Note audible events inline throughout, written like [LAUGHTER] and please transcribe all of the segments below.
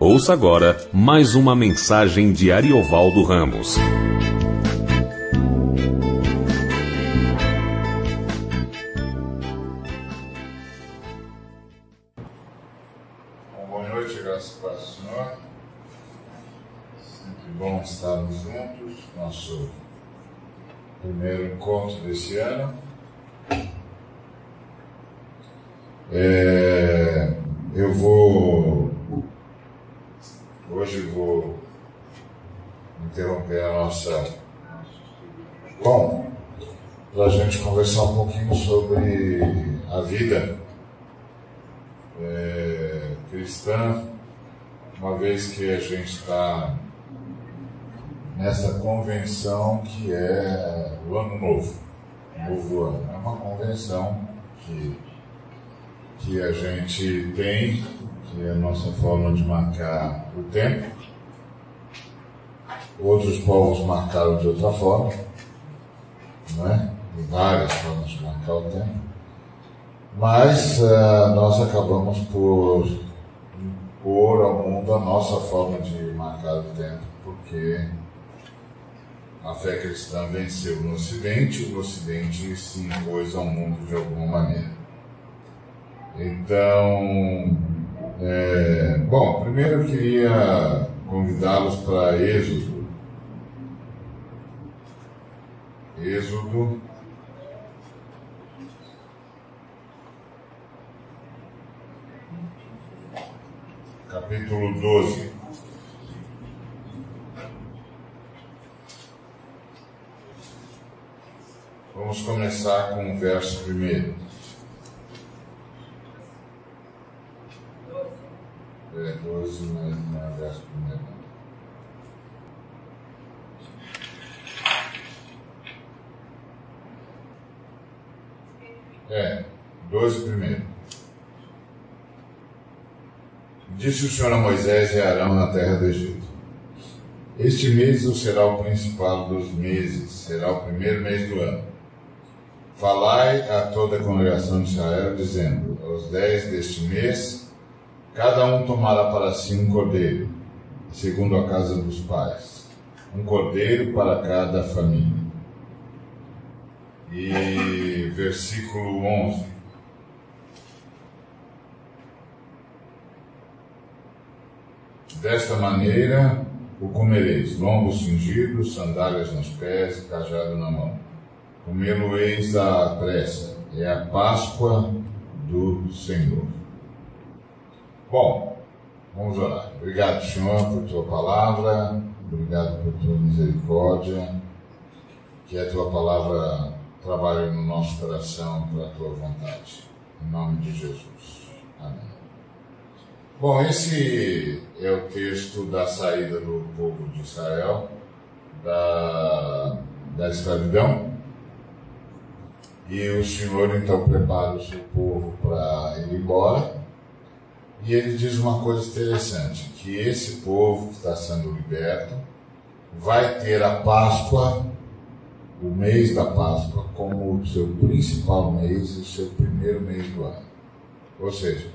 Ouça agora mais uma mensagem de Ariovaldo Ramos. É uma convenção que, que a gente tem, que é a nossa forma de marcar o tempo. Outros povos marcaram de outra forma, não é? De várias formas de marcar o tempo. Mas uh, nós acabamos por impor ao mundo a nossa forma de marcar o tempo, porque a fé cristã venceu no Ocidente o Ocidente se impôs ao mundo de alguma maneira. Então, é, bom, primeiro eu queria convidá-los para Êxodo. Êxodo capítulo 12. Vamos começar com o verso primeiro. É, 12, mas não é o verso primeiro. É, 12 primeiro. Disse o Senhor a Moisés e a Arão na terra do Egito: Este mês será o principal dos meses, será o primeiro mês do ano. Falai a toda a congregação de Israel, dizendo: Aos dez deste mês, cada um tomará para si um cordeiro, segundo a casa dos pais, um cordeiro para cada família. E [LAUGHS] versículo 11. Desta maneira o comereis, lombos cingidos, sandálias nos pés cajado na mão. Comê-lo-eis à pressa, é a Páscoa do Senhor. Bom, vamos orar. Obrigado, Senhor, por tua palavra, obrigado por tua misericórdia, que a tua palavra trabalhe no nosso coração para a tua vontade. Em nome de Jesus. Amém. Bom, esse é o texto da saída do povo de Israel da, da escravidão. E o Senhor então prepara o seu povo para ir embora. E ele diz uma coisa interessante: que esse povo que está sendo liberto vai ter a Páscoa, o mês da Páscoa, como o seu principal mês e o seu primeiro mês do ano. Ou seja,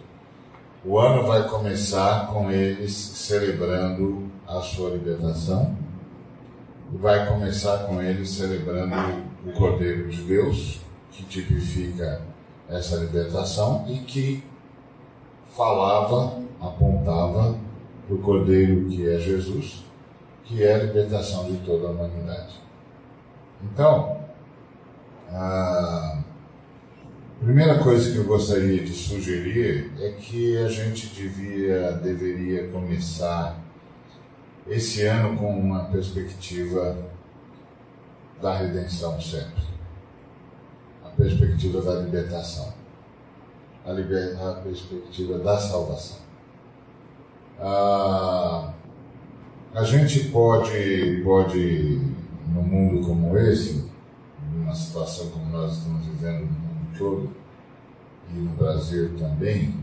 o ano vai começar com eles celebrando a sua libertação. E vai começar com eles celebrando o Cordeiro de Deus, que tipifica essa libertação e que falava, apontava para o Cordeiro que é Jesus, que é a libertação de toda a humanidade. Então, a primeira coisa que eu gostaria de sugerir é que a gente devia, deveria começar esse ano com uma perspectiva da redenção sempre, perspectiva da libertação, a, liber, a perspectiva da salvação. Ah, a gente pode, pode, num mundo como esse, numa situação como nós estamos vivendo no mundo todo, e no Brasil também,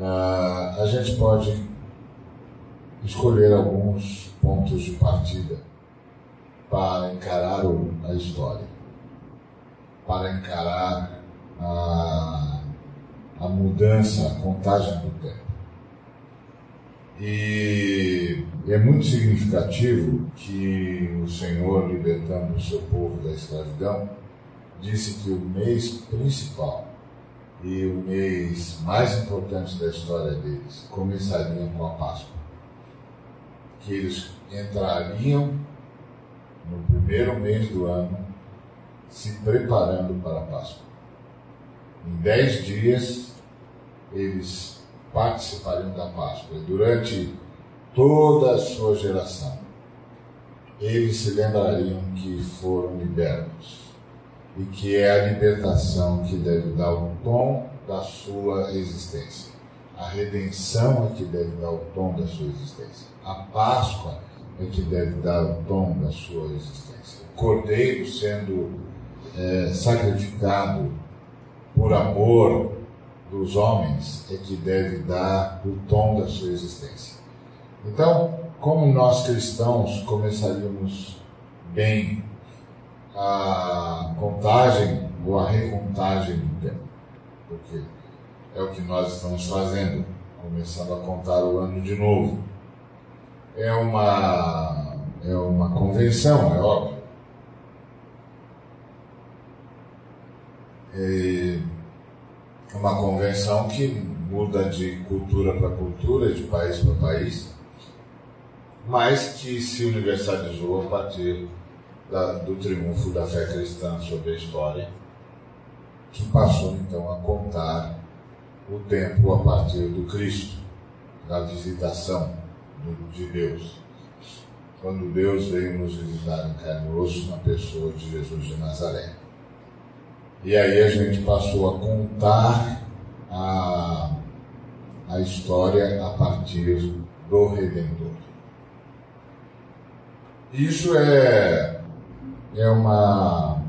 ah, a gente pode escolher alguns pontos de partida para encarar a história, para encarar a, a mudança, a contagem do tempo. E é muito significativo que o Senhor, libertando o seu povo da escravidão, disse que o mês principal e o mês mais importante da história deles começariam com a Páscoa. Que eles entrariam no primeiro mês do ano se preparando para a Páscoa. Em dez dias, eles participariam da Páscoa. E durante toda a sua geração, eles se lembrariam que foram libertos e que é a libertação que deve dar o tom da sua existência. A redenção é que deve dar o tom da sua existência. A Páscoa é que deve dar o tom da sua existência. O Cordeiro sendo é, sacrificado por amor dos homens é que deve dar o tom da sua existência. Então, como nós cristãos começaríamos bem a contagem ou a recontagem do tempo, porque é o que nós estamos fazendo, começando a contar o ano de novo. É uma, é uma convenção, é óbvio. É uma convenção que muda de cultura para cultura, de país para país, mas que se universalizou a partir da, do triunfo da fé cristã sobre a história, que passou então a contar o tempo a partir do Cristo, da visitação do, de Deus. Quando Deus veio nos visitar em carne e osso na pessoa de Jesus de Nazaré. E aí a gente passou a contar a, a história a partir do Redentor. Isso é é uma,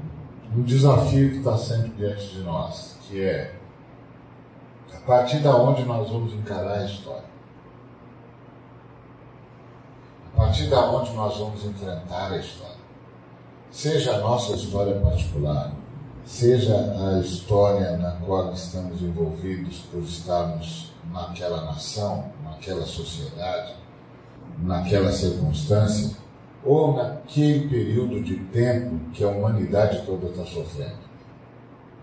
um desafio que está sempre diante de nós, que é a partir da onde nós vamos encarar a história. A partir da onde nós vamos enfrentar a história. Seja a nossa história particular, seja a história na qual estamos envolvidos por estarmos naquela nação, naquela sociedade, naquela circunstância, ou naquele período de tempo que a humanidade toda está sofrendo.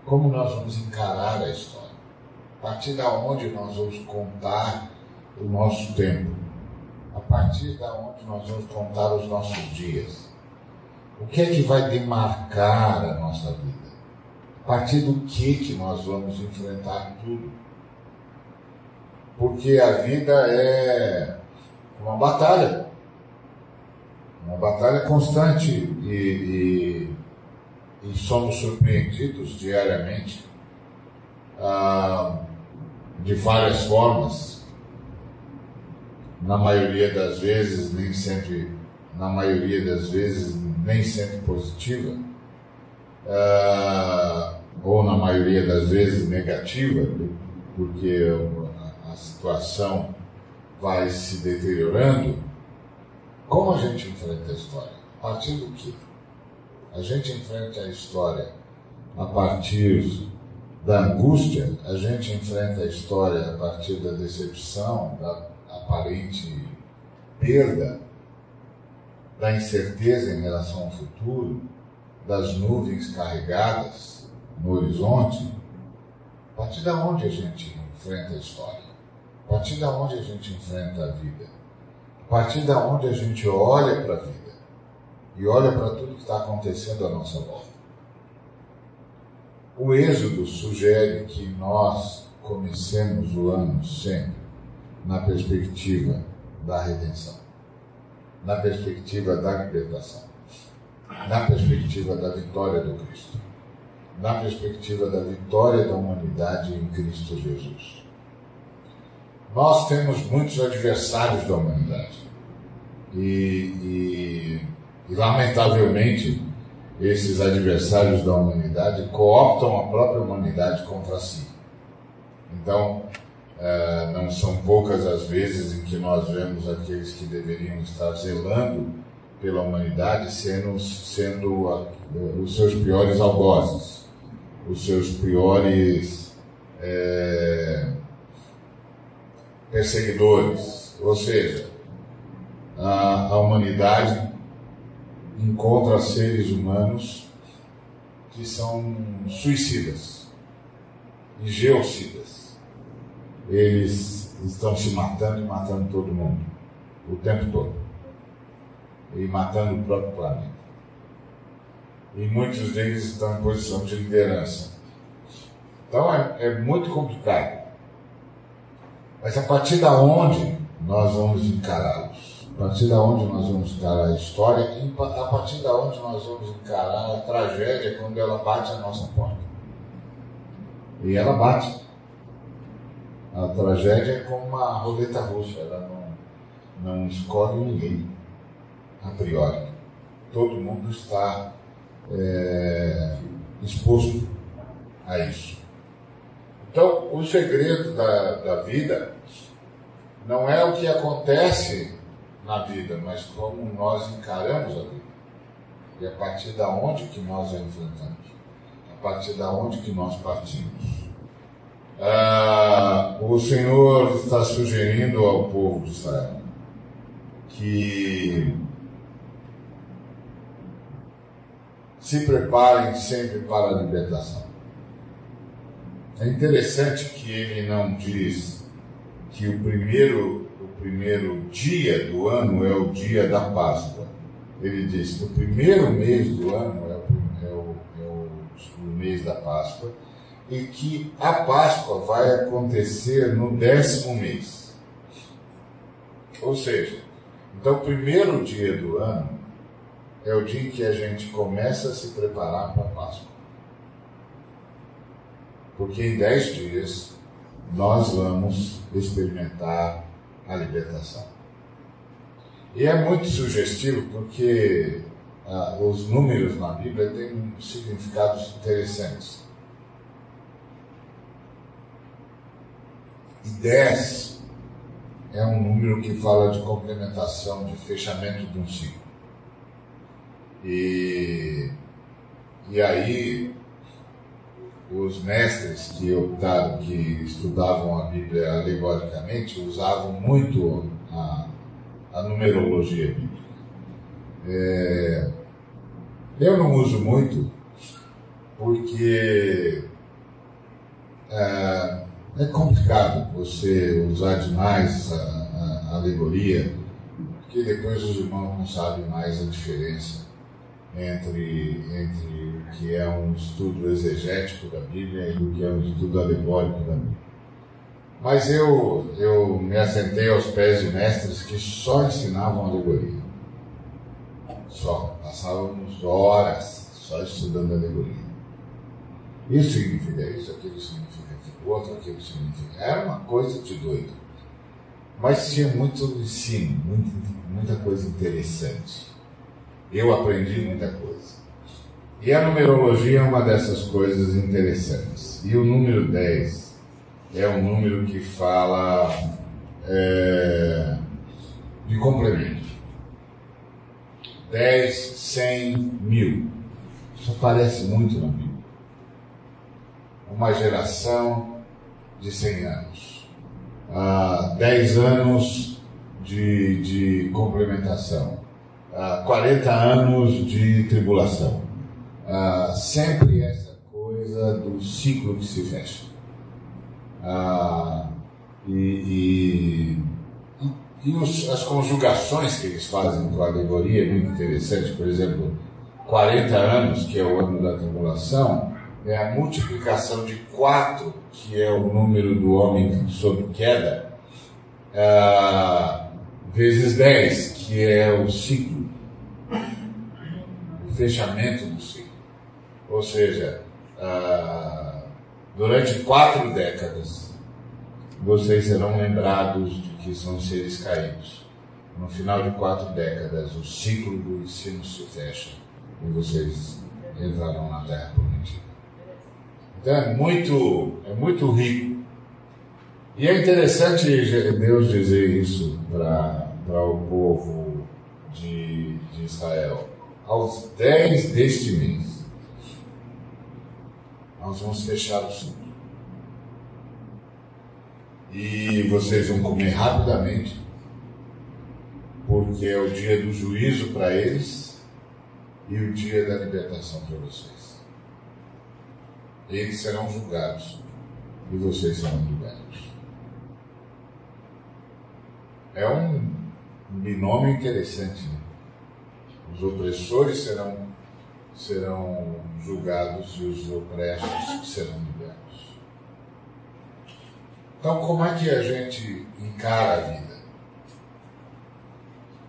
Como nós vamos encarar a história? A partir da onde nós vamos contar o nosso tempo? A partir da onde nós vamos contar os nossos dias? O que é que vai demarcar a nossa vida? A partir do que que nós vamos enfrentar tudo? Porque a vida é uma batalha. Uma batalha constante e, e, e somos surpreendidos diariamente ah, de várias formas. Na maioria das vezes, nem sempre, na maioria das vezes, nem sempre positiva, ah, ou na maioria das vezes negativa, porque a, situação vai se deteriorando como a gente enfrenta a história? A partir do que? A gente enfrenta a história a partir da angústia, a gente enfrenta a história a partir da decepção, da aparente perda, da incerteza em relação ao futuro, das nuvens carregadas no horizonte. A partir da onde a gente enfrenta a história? A partir da onde a gente enfrenta a vida? a partir da onde a gente olha para a vida e olha para tudo que está acontecendo à nossa volta. O Êxodo sugere que nós comecemos o ano sempre na perspectiva da redenção, na perspectiva da libertação, na perspectiva da vitória do Cristo, na perspectiva da vitória da humanidade em Cristo Jesus. Nós temos muitos adversários da humanidade. E, e, e, lamentavelmente, esses adversários da humanidade cooptam a própria humanidade contra si. Então, é, não são poucas as vezes em que nós vemos aqueles que deveriam estar zelando pela humanidade sendo, sendo a, os seus piores algozes, os seus piores. É, perseguidores, Ou seja, a, a humanidade encontra seres humanos que são suicidas e geocidas. Eles estão se matando e matando todo mundo, o tempo todo. E matando o próprio planeta. E muitos deles estão em posição de liderança. Então é, é muito complicado. Mas a partir da onde nós vamos encará-los? A partir da onde nós vamos encarar a história e a partir da onde nós vamos encarar a tragédia quando ela bate a nossa porta. E ela bate. A tragédia é como uma roleta russa, ela não, não escolhe ninguém, a priori. Todo mundo está é, exposto a isso. Então, o segredo da, da vida não é o que acontece na vida, mas como nós encaramos a vida. E a partir da onde que nós a enfrentamos, a partir da onde que nós partimos. Ah, o Senhor está sugerindo ao povo de Israel que se preparem sempre para a libertação. É interessante que ele não diz que o primeiro, o primeiro dia do ano é o dia da Páscoa. Ele diz que o primeiro mês do ano é o, é o, é o, o mês da Páscoa e que a Páscoa vai acontecer no décimo mês. Ou seja, então o primeiro dia do ano é o dia em que a gente começa a se preparar para a Páscoa. Porque em dez dias nós vamos experimentar a libertação. E é muito sugestivo porque ah, os números na Bíblia têm significados interessantes. E 10 é um número que fala de complementação, de fechamento de um ciclo. E, e aí os mestres que optaram, que estudavam a Bíblia alegoricamente, usavam muito a, a numerologia bíblica. É, eu não uso muito porque é, é complicado você usar demais a, a, a alegoria, porque depois os irmãos não sabem mais a diferença entre, entre o que é um estudo exegético da Bíblia e o que é um estudo alegórico da Bíblia. Mas eu, eu me assentei aos pés de mestres que só ensinavam alegoria. Só. Passávamos horas só estudando alegoria. Isso significa isso, aquilo significa aquilo outro, aquilo significa. Era uma coisa de doido. Mas tinha muito ensino, muita, muita coisa interessante. Eu aprendi muita coisa. E a numerologia é uma dessas coisas interessantes. E o número 10 é um número que fala é, de complemento. 10, 100, mil. Isso aparece muito na Bíblia. Uma geração de 100 anos. Ah, 10 anos de, de complementação ah, 40 anos de tribulação. Sempre essa coisa do ciclo que se fecha. E, e, e os, as conjugações que eles fazem com a alegoria é muito interessante. Por exemplo, 40 anos, que é o ano da tribulação, é a multiplicação de 4, que é o número do homem sob queda, ah, vezes 10, que é o ciclo fechamento do ciclo. Ou seja, ah, durante quatro décadas, vocês serão lembrados de que são seres caídos. No final de quatro décadas, o ciclo do ensino se fecha e vocês entrarão na Terra Prometida. Então é muito, é muito rico. E é interessante Deus dizer isso para o povo de, Israel aos 10 deste mês, nós vamos fechar o ciclo. E vocês vão comer rapidamente porque é o dia do juízo para eles e o dia da libertação para vocês. Eles serão julgados e vocês serão libertos. É um binômio interessante. Né? Os opressores serão, serão julgados e os opressos serão libertos. Então, como é que a gente encara a vida?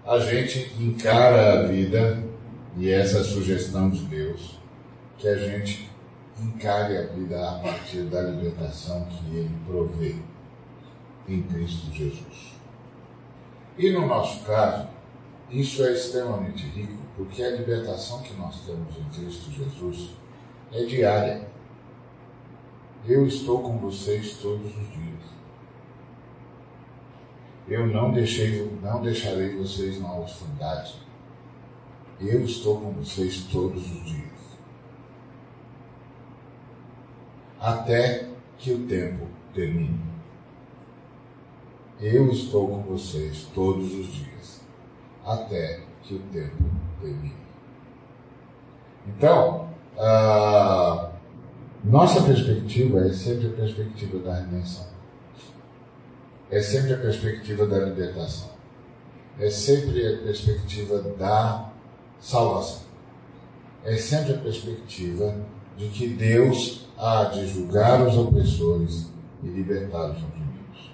A gente encara a vida, e essa é a sugestão de Deus, que a gente encare a vida a partir da libertação que Ele provê em Cristo Jesus. E no nosso caso, isso é extremamente rico, porque a libertação que nós temos em Cristo Jesus é diária. Eu estou com vocês todos os dias. Eu não deixei, não deixarei vocês na orfandade. Eu estou com vocês todos os dias. Até que o tempo termine. Eu estou com vocês todos os dias até que o tempo termine. Então, a nossa perspectiva é sempre a perspectiva da redenção. É sempre a perspectiva da libertação. É sempre a perspectiva da salvação. É sempre a perspectiva de que Deus há de julgar os opressores e libertar os oprimidos.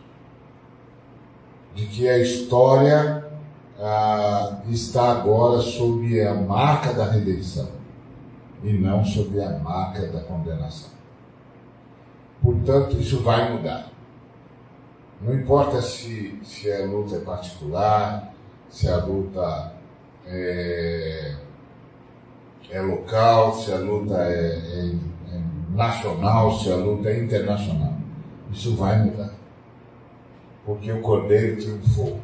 De que a história ah, está agora sob a marca da redenção e não sob a marca da condenação. Portanto, isso vai mudar. Não importa se, se a luta é particular, se a luta é, é local, se a luta é, é, é nacional, se a luta é internacional. Isso vai mudar. Porque o Cordeiro triunfou.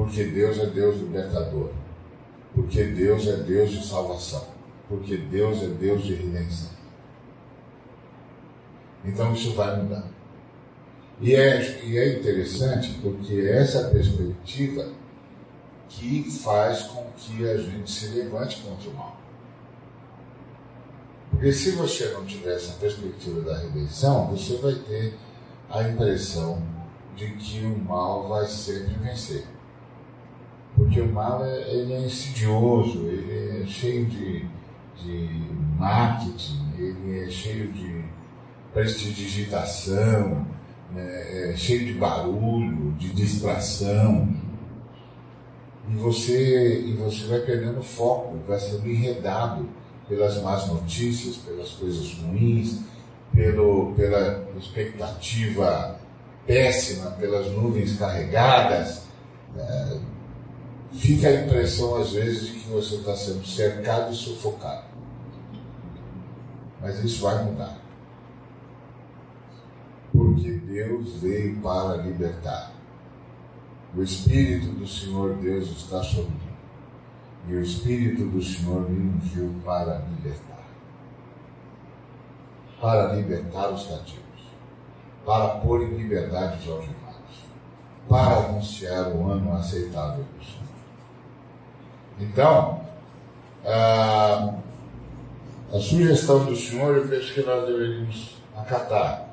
Porque Deus é Deus libertador. Porque Deus é Deus de salvação. Porque Deus é Deus de redenção. Então isso vai mudar. E é, e é interessante porque essa perspectiva que faz com que a gente se levante contra o mal. Porque se você não tiver essa perspectiva da redenção, você vai ter a impressão de que o mal vai sempre vencer. Porque o mal é, ele é insidioso, ele é cheio de, de marketing, ele é cheio de prestidigitação, né, é cheio de barulho, de distração. E você, e você vai perdendo foco, vai sendo enredado pelas más notícias, pelas coisas ruins, pelo, pela expectativa péssima, pelas nuvens carregadas. Né? Fica a impressão, às vezes, de que você está sendo cercado e sufocado. Mas isso vai mudar. Porque Deus veio para libertar. O Espírito do Senhor Deus está sobre mim. E o Espírito do Senhor me ungiu para libertar. Para libertar os cativos. Para pôr em liberdade os algemados. Para anunciar o ano aceitável do Senhor então, a, a sugestão do Senhor, eu penso que nós deveríamos acatar.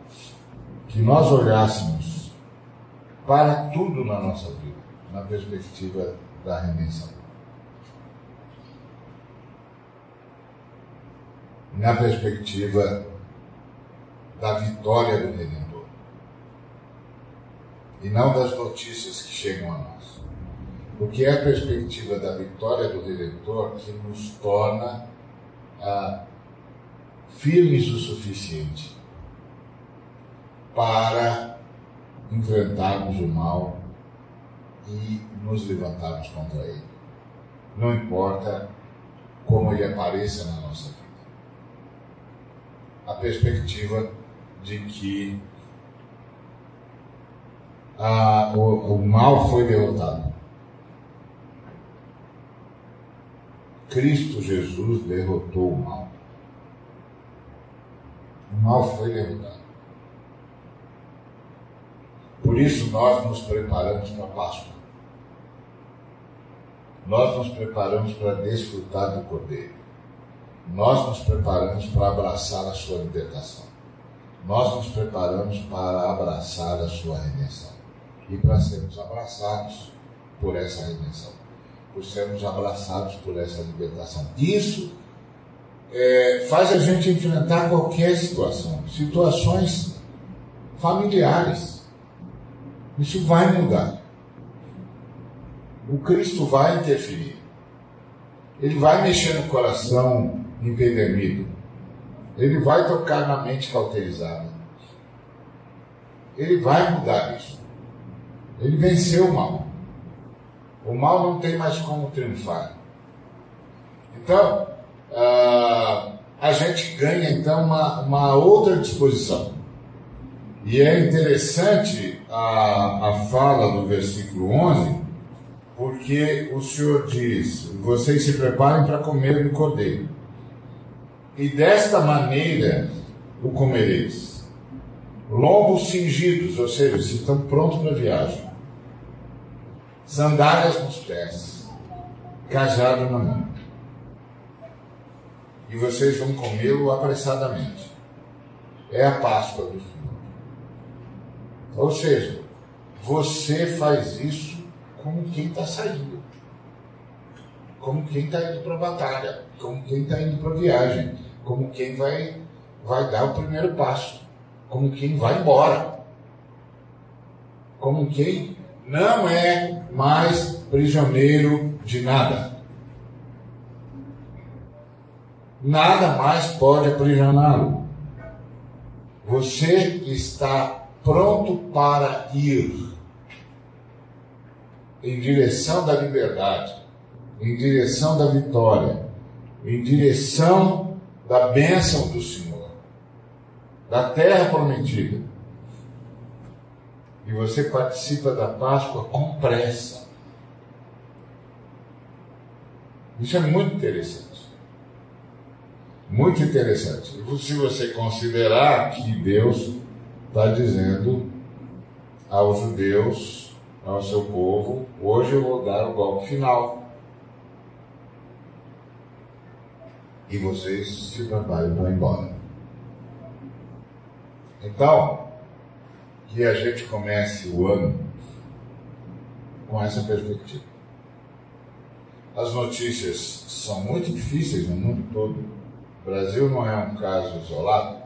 Que nós olhássemos para tudo na nossa vida, na perspectiva da redenção. Na perspectiva da vitória do Redentor. E não das notícias que chegam a nós porque é a perspectiva da vitória do Redentor que nos torna ah, firmes o suficiente para enfrentarmos o mal e nos levantarmos contra ele. Não importa como ele apareça na nossa vida. A perspectiva de que ah, o, o mal foi derrotado Cristo Jesus derrotou o mal. O mal foi derrotado. Por isso nós nos preparamos para a Páscoa. nós nos preparamos para desfrutar do Cordeiro. Nós nos preparamos para abraçar a sua libertação. Nós nos preparamos para abraçar a sua redenção. E para sermos abraçados por essa redenção. Por sermos abraçados por essa libertação. Isso é, faz a gente enfrentar qualquer situação. Situações familiares. Isso vai mudar. O Cristo vai interferir. Ele vai mexer no coração empedernido. Ele vai tocar na mente cauterizada. Ele vai mudar isso. Ele venceu o mal. O mal não tem mais como triunfar. Então, uh, a gente ganha então uma, uma outra disposição. E é interessante a, a fala do versículo 11, porque o Senhor diz: Vocês se preparem para comer do cordeiro, e desta maneira o comereis. Lombos cingidos, ou seja, se estão prontos para a viagem, sandálias nos pés, cajado na mão. E vocês vão comê-lo apressadamente. É a Páscoa do Senhor. Ou seja, você faz isso como quem está saindo, como quem está indo para a batalha, como quem está indo para a viagem, como quem vai, vai dar o primeiro passo, como quem vai embora, como quem não é mais prisioneiro de nada. Nada mais pode aprisioná-lo. Você está pronto para ir em direção da liberdade, em direção da vitória, em direção da bênção do Senhor, da terra prometida. E você participa da Páscoa com pressa. Isso é muito interessante. Muito interessante. Se você considerar que Deus está dizendo aos judeus, ao seu povo: hoje eu vou dar o golpe final. E vocês se preparem para ir embora. Então, que a gente comece o ano com essa perspectiva. As notícias são muito difíceis no mundo todo. O Brasil não é um caso isolado.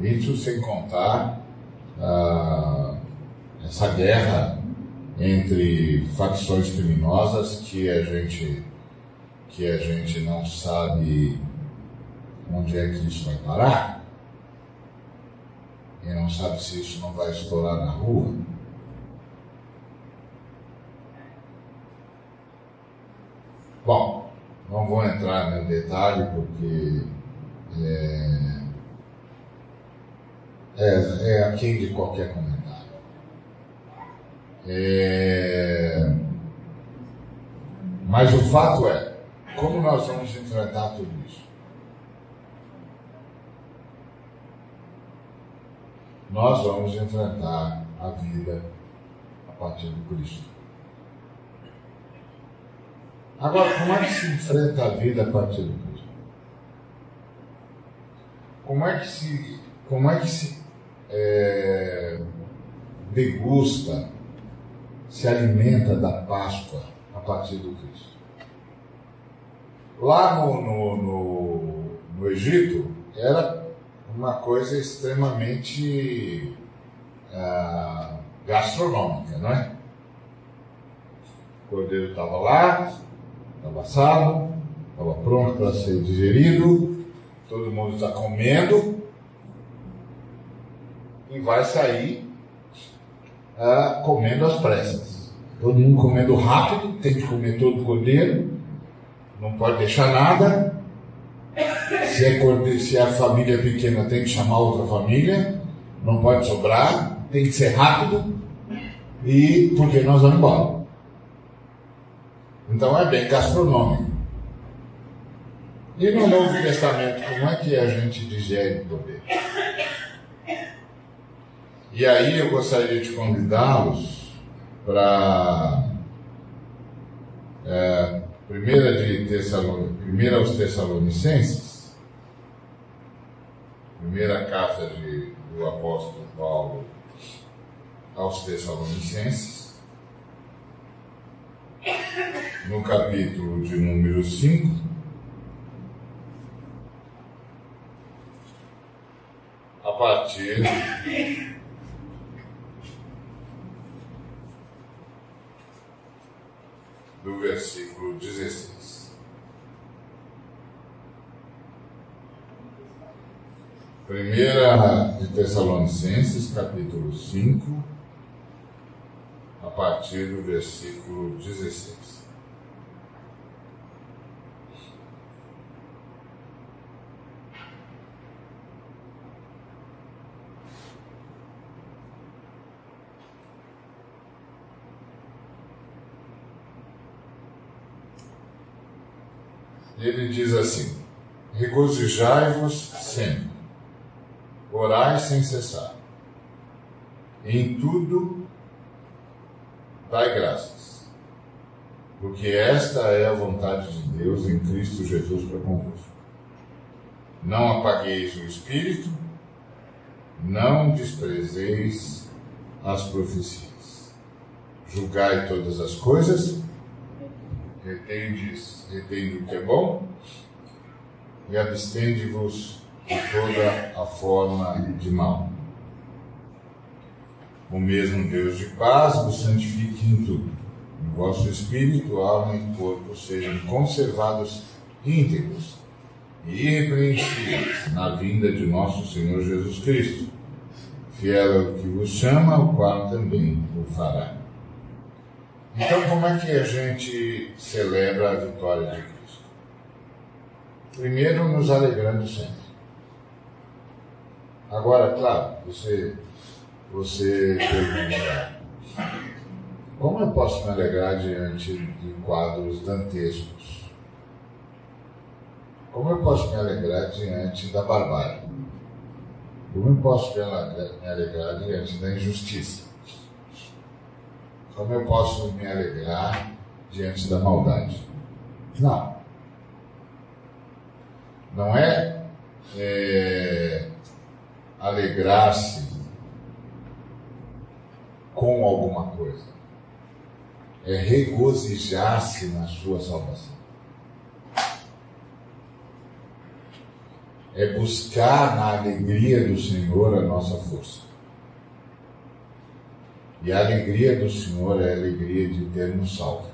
Isso sem contar ah, essa guerra entre facções criminosas que a gente que a gente não sabe onde é que isso vai parar e não sabe se isso não vai estourar na rua. Bom, não vou entrar no detalhe porque é, é, é aquém de qualquer comentário. É... Mas o fato é, como nós vamos enfrentar tudo isso? Nós vamos enfrentar a vida a partir do Cristo. Agora, como é que se enfrenta a vida a partir do Cristo? Como é que se, como é que se é, degusta, se alimenta da Páscoa a partir do Cristo. Lá no, no, no, no Egito, era uma coisa extremamente ah, gastronômica, não é? O cordeiro estava lá, estava assado, estava pronto para ser digerido, todo mundo está comendo, e vai sair ah, comendo as pressas. Todo mundo comendo rápido, tem que comer todo o cordeiro, não pode deixar nada. Se é, se é a família pequena, tem que chamar outra família, não pode sobrar, tem que ser rápido, e porque nós vamos embora. Então é bem gastronômico. E no Novo Testamento, como é que a gente digere o? E aí eu gostaria de convidá-los para É, primeira, de Tessalon... primeira aos Tessalonicenses, primeira carta de, do apóstolo Paulo aos Tessalonicenses, no capítulo de número 5, a partir do versículo 16. Primeira de Tessalonicenses, capítulo 5, a partir do versículo 16. Ele diz assim: Regozijai-vos sempre, orai sem cessar, em tudo dai graças, porque esta é a vontade de Deus em Cristo Jesus para convosco. Não apagueis o espírito, não desprezeis as profecias. Julgai todas as coisas retendes, retende o que é bom e abstende-vos de toda a forma de mal. O mesmo Deus de paz vos santifique em tudo. O vosso espírito, alma e corpo sejam conservados íntegros e irrepreensíveis na vinda de nosso Senhor Jesus Cristo. Fiel é o que vos chama, o qual também o fará. Então, como é que a gente celebra a vitória de Cristo? Primeiro, nos alegrando sempre. Agora, claro, você, você pergunta, como eu posso me alegrar diante de quadros dantescos? Como eu posso me alegrar diante da barbárie? Como eu posso me alegrar diante da injustiça? Como eu posso me alegrar diante da maldade? Não. Não é, é alegrar-se com alguma coisa. É regozijar-se na sua salvação. É buscar na alegria do Senhor a nossa força. E a alegria do Senhor é a alegria de ter nos salvo.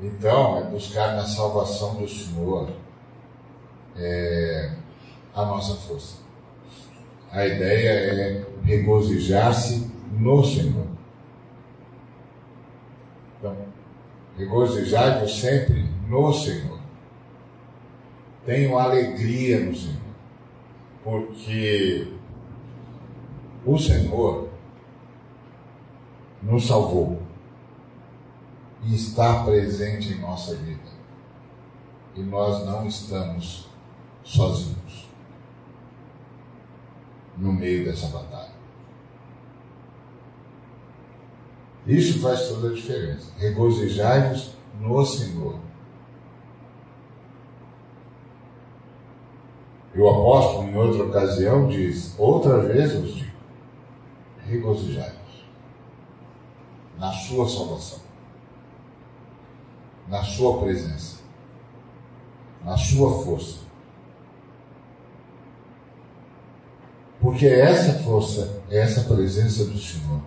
Então, é buscar na salvação do Senhor é, a nossa força. A ideia é regozijar-se no Senhor. Então, regozijai-vos sempre no Senhor. Tenho alegria no Senhor. Porque o Senhor nos salvou e está presente em nossa vida. E nós não estamos sozinhos no meio dessa batalha. Isso faz toda a diferença. Regozijai-vos no Senhor. E o apóstolo, em outra ocasião, diz: Outra vez vos digo regozijai-vos na sua salvação, na sua presença, na sua força. Porque é essa força, é essa presença do Senhor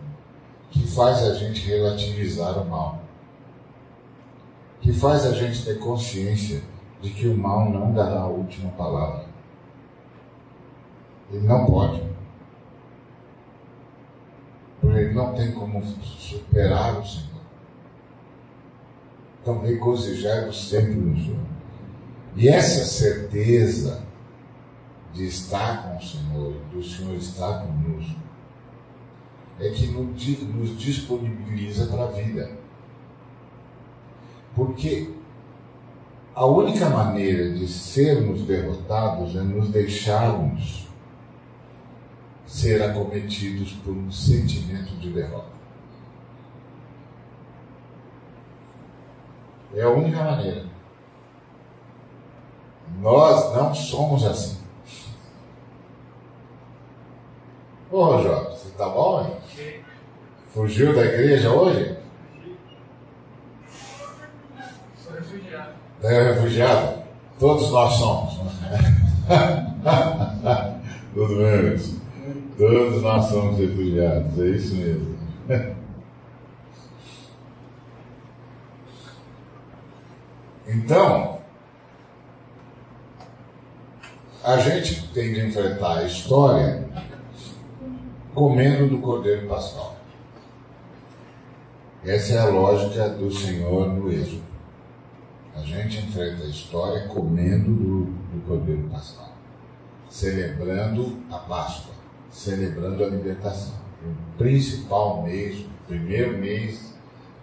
que faz a gente relativizar o mal, que faz a gente ter consciência de que o mal não dará a última palavra. Ele não pode ele não tem como superar o Senhor. Então, regozijai-vos sempre no Senhor. E essa certeza de estar com o Senhor, do Senhor estar conosco, é que nos disponibiliza para a vida. Porque a única maneira de sermos derrotados é nos deixarmos ser acometidos por um sentimento de derrota. É a única maneira. Nós não somos assim. Ô, Jota, você tá bom, hein? Fugiu da igreja hoje? Sou refugiado. É refugiado? Todos nós somos. [LAUGHS] Tudo bem, Todos nós somos refugiados, é isso mesmo. [LAUGHS] Então, a gente tem de enfrentar a história comendo do cordeiro pascal. Essa é a lógica do Senhor no Êxodo. A gente enfrenta a história comendo do, do cordeiro pascal, celebrando a Páscoa, celebrando a libertação. O principal mês, o primeiro mês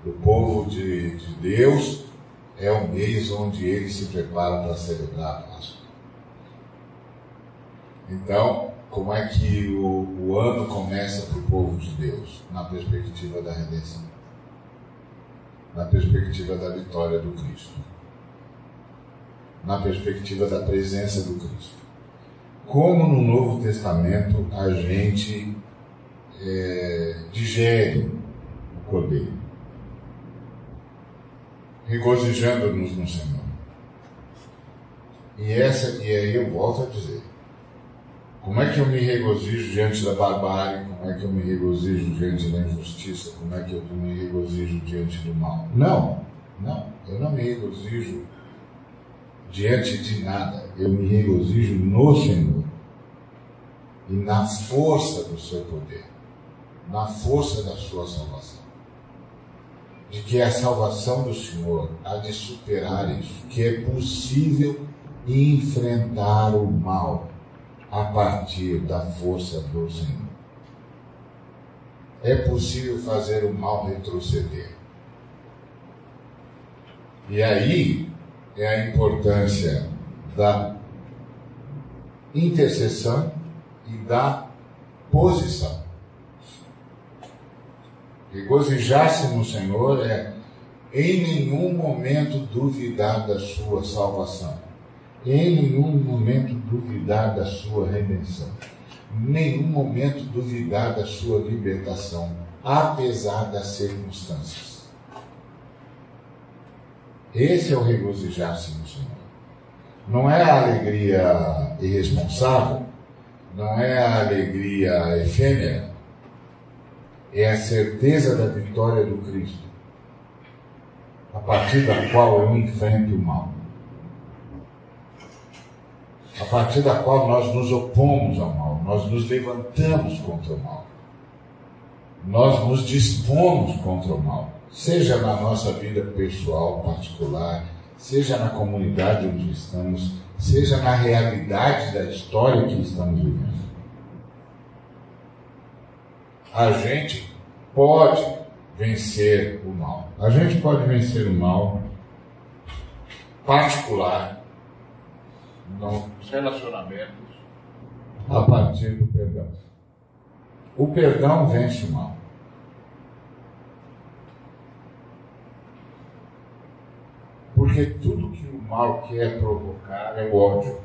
do povo de, de Deus é o mês onde eles se preparam para celebrar a Páscoa. Então, como é que o, o ano começa para o povo de Deus? Na perspectiva da redenção, na perspectiva da vitória do Cristo, na perspectiva da presença do Cristo. Como no Novo Testamento a gente é, digere o Cordeiro, regozijando-nos no Senhor. E essa, e aí eu volto a dizer, como é que eu me regozijo diante da barbárie? Como é que eu me regozijo diante da injustiça? Como é que eu me regozijo diante do mal? Não, não, eu não me regozijo diante de nada. Eu me regozijo no Senhor e na força do seu poder, na força da sua salvação. De que a salvação do Senhor há de superar isso, que é possível enfrentar o mal a partir da força do Senhor. É possível fazer o mal retroceder. E aí é a importância da intercessão e da posição. Regozijar-se no Senhor é em nenhum momento duvidar da sua salvação em nenhum momento duvidar da sua redenção, em nenhum momento duvidar da sua libertação, apesar das circunstâncias. Esse é o regozijar-se no Senhor. Não é a alegria irresponsável, não é a alegria efêmera, é a certeza da vitória do Cristo, a partir da qual eu enfrento o mal. A partir da qual nós nos opomos ao mal, nós nos levantamos contra o mal, nós nos dispomos contra o mal, seja na nossa vida pessoal, particular, seja na comunidade onde estamos, seja na realidade da história que estamos vivendo. A gente pode vencer o mal. A gente pode vencer o mal particular nos relacionamentos a partir do perdão. O perdão vence o mal. Porque tudo que o mal quer provocar é o ódio,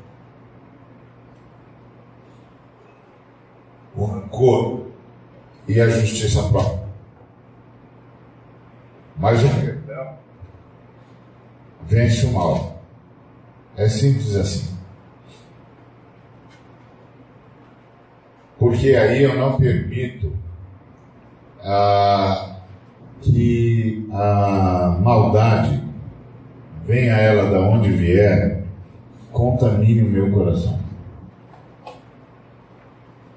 o rancor e a justiça própria. Mas o perdão vence o mal. É simples assim. porque aí eu não permito ah, que a maldade, venha ela da onde vier, contamine o meu coração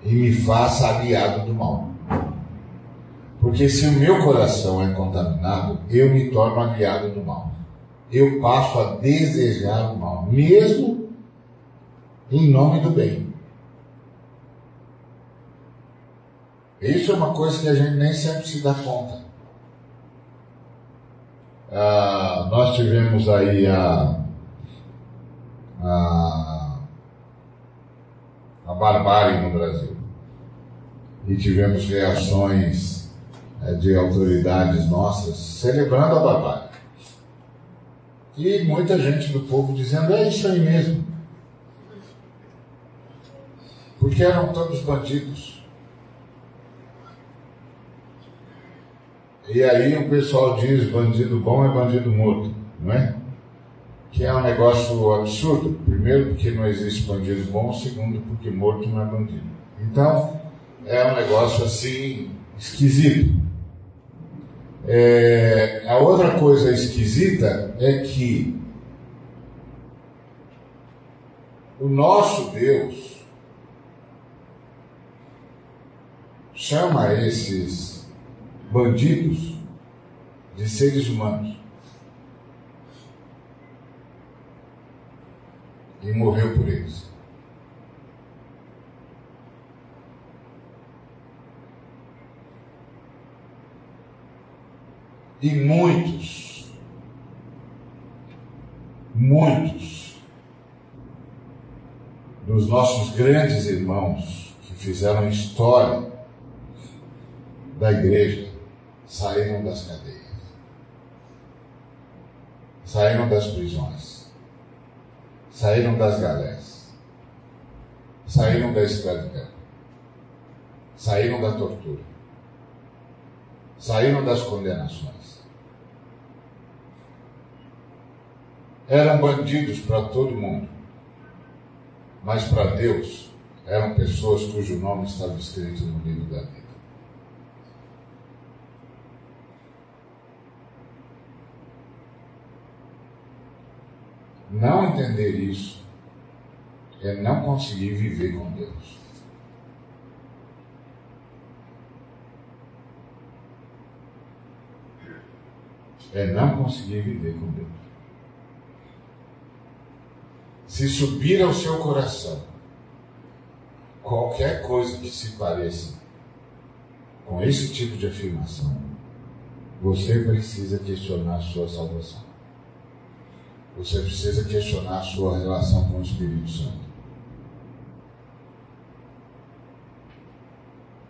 e me faça aliado do mal. Porque se o meu coração é contaminado, eu me torno aliado do mal. Eu passo a desejar o mal, mesmo em nome do bem. Isso é uma coisa que a gente nem sempre se dá conta. Ah, nós tivemos aí a, a, a barbárie no Brasil e tivemos reações é, de autoridades nossas celebrando a barbárie. E muita gente do povo dizendo: é isso aí mesmo. Porque eram todos bandidos. E aí o pessoal diz: bandido bom é bandido morto, não é? Que é um negócio absurdo. Primeiro, porque não existe bandido bom. Segundo, porque morto não é bandido. Então, é um negócio assim esquisito. É, a outra coisa esquisita é que o nosso Deus chama esses bandidos de seres humanos. E morreu por eles. E muitos, muitos dos nossos grandes irmãos que fizeram história da igreja saíram das cadeias, saíram das prisões, saíram das galés, saíram da escravidão, saíram da tortura, saíram das condenações. eram bandidos para todo mundo, mas para Deus eram pessoas cujo nome estava escrito no livro da vida. Não entender isso é não conseguir viver com Deus. É não conseguir viver com Deus. Se subir ao seu coração qualquer coisa que se pareça com esse tipo de afirmação, você precisa questionar sua salvação. Você precisa questionar a sua relação com o Espírito Santo.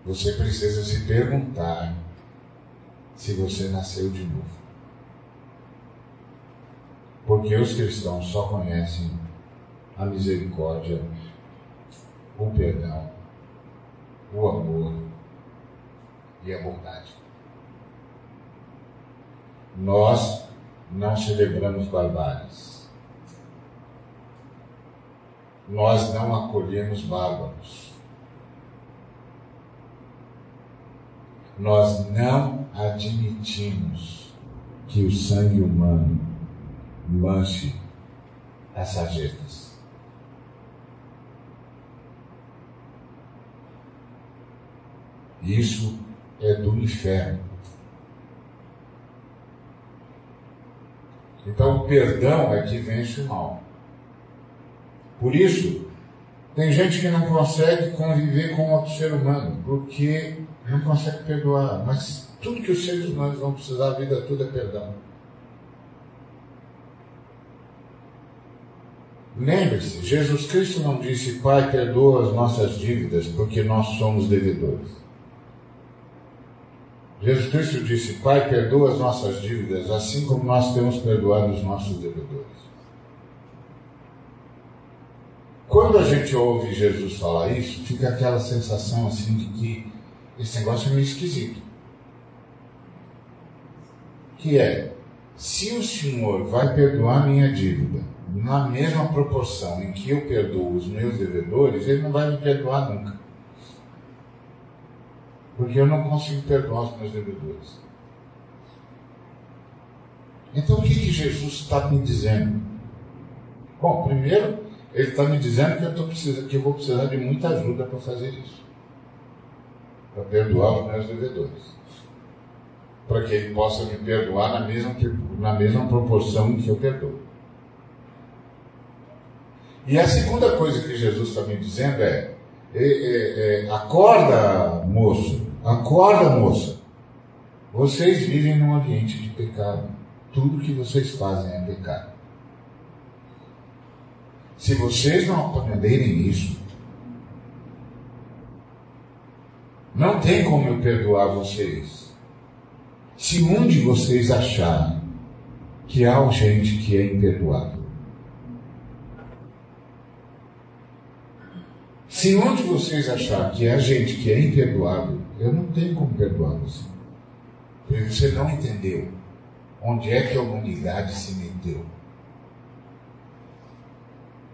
Você precisa se perguntar se você nasceu de novo. Porque os cristãos só conhecem a misericórdia, o perdão, o amor e a bondade. Nós não celebramos barbáries. Nós não acolhemos bárbaros. Nós não admitimos que o sangue humano manche as sarjetas. Isso é do inferno. Então, o perdão é que vence o mal. Por isso, tem gente que não consegue conviver com outro ser humano, porque não consegue perdoar. Mas tudo que os seres humanos vão precisar a vida toda é perdão. Lembre-se, Jesus Cristo não disse, Pai, perdoa as nossas dívidas, porque nós somos devedores. Jesus Cristo disse: Pai, perdoa as nossas dívidas, assim como nós temos perdoado os nossos devedores. Quando a gente ouve Jesus falar isso, fica aquela sensação assim de que esse negócio é meio esquisito. Que é, se o Senhor vai perdoar minha dívida na mesma proporção em que eu perdoo os meus devedores, Ele não vai me perdoar nunca porque eu não consigo perdoar os meus devedores. Então o que, que Jesus está me dizendo? Bom, primeiro, ele está me dizendo que eu, precisando, que eu vou precisar de muita ajuda para fazer isso. Para perdoar os meus devedores. Para que ele possa me perdoar na mesma, na mesma proporção que eu perdoo. E a segunda coisa que Jesus está me dizendo é, é, é, é acorda, moço, Acorda, moça. Vocês vivem num ambiente de pecado. Tudo que vocês fazem é pecado. Se vocês não aprenderem isso, não tem como eu perdoar vocês. Se um de vocês achar que há gente que é imperdoável. Se onde vocês achar que há gente que é imperdoável, eu não tenho como perdoar você. Você não entendeu onde é que a humanidade se meteu.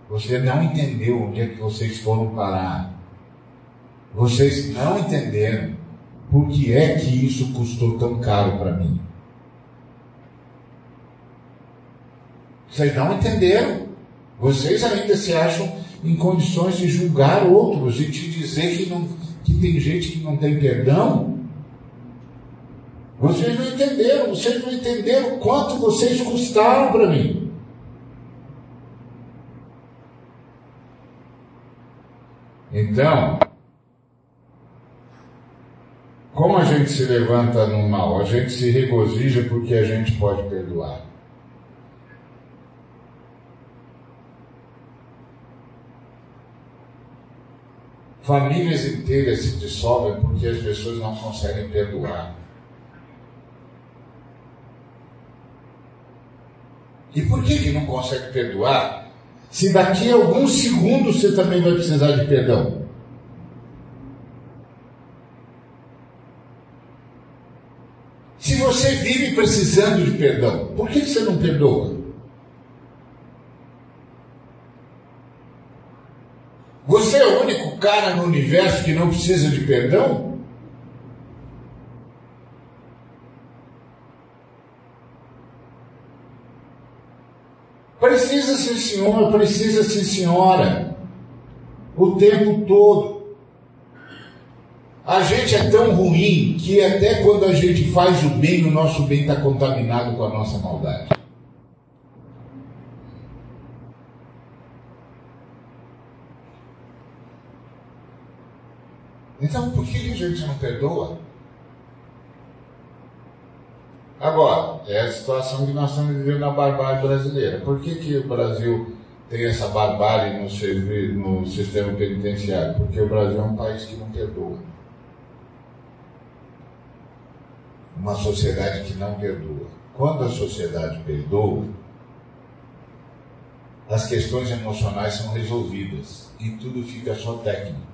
Você não entendeu onde é que vocês foram parar. Vocês não entenderam por que é que isso custou tão caro para mim. Vocês não entenderam. Vocês ainda se acham em condições de julgar outros e te dizer que, não, que tem gente que não tem perdão. Vocês não entenderam, vocês não entenderam quanto vocês custaram para mim. Então, como a gente se levanta no mal? A gente se regozija porque a gente pode perdoar. Famílias inteiras se dissolvem porque as pessoas não conseguem perdoar. E por que, que não consegue perdoar? se daqui a alguns segundos você também vai precisar de perdão. Se você vive precisando de perdão, por que você não perdoa? Você é o único cara no universo que não precisa de perdão? Precisa sim, senhor, precisa sim, senhora. O tempo todo. A gente é tão ruim que até quando a gente faz o bem, o nosso bem está contaminado com a nossa maldade. Então, por que a gente não perdoa? Agora, é a situação que nós estamos vivendo na barbárie brasileira. Por que, que o Brasil tem essa barbárie no, no sistema penitenciário? Porque o Brasil é um país que não perdoa. Uma sociedade que não perdoa. Quando a sociedade perdoa, as questões emocionais são resolvidas e tudo fica só técnico.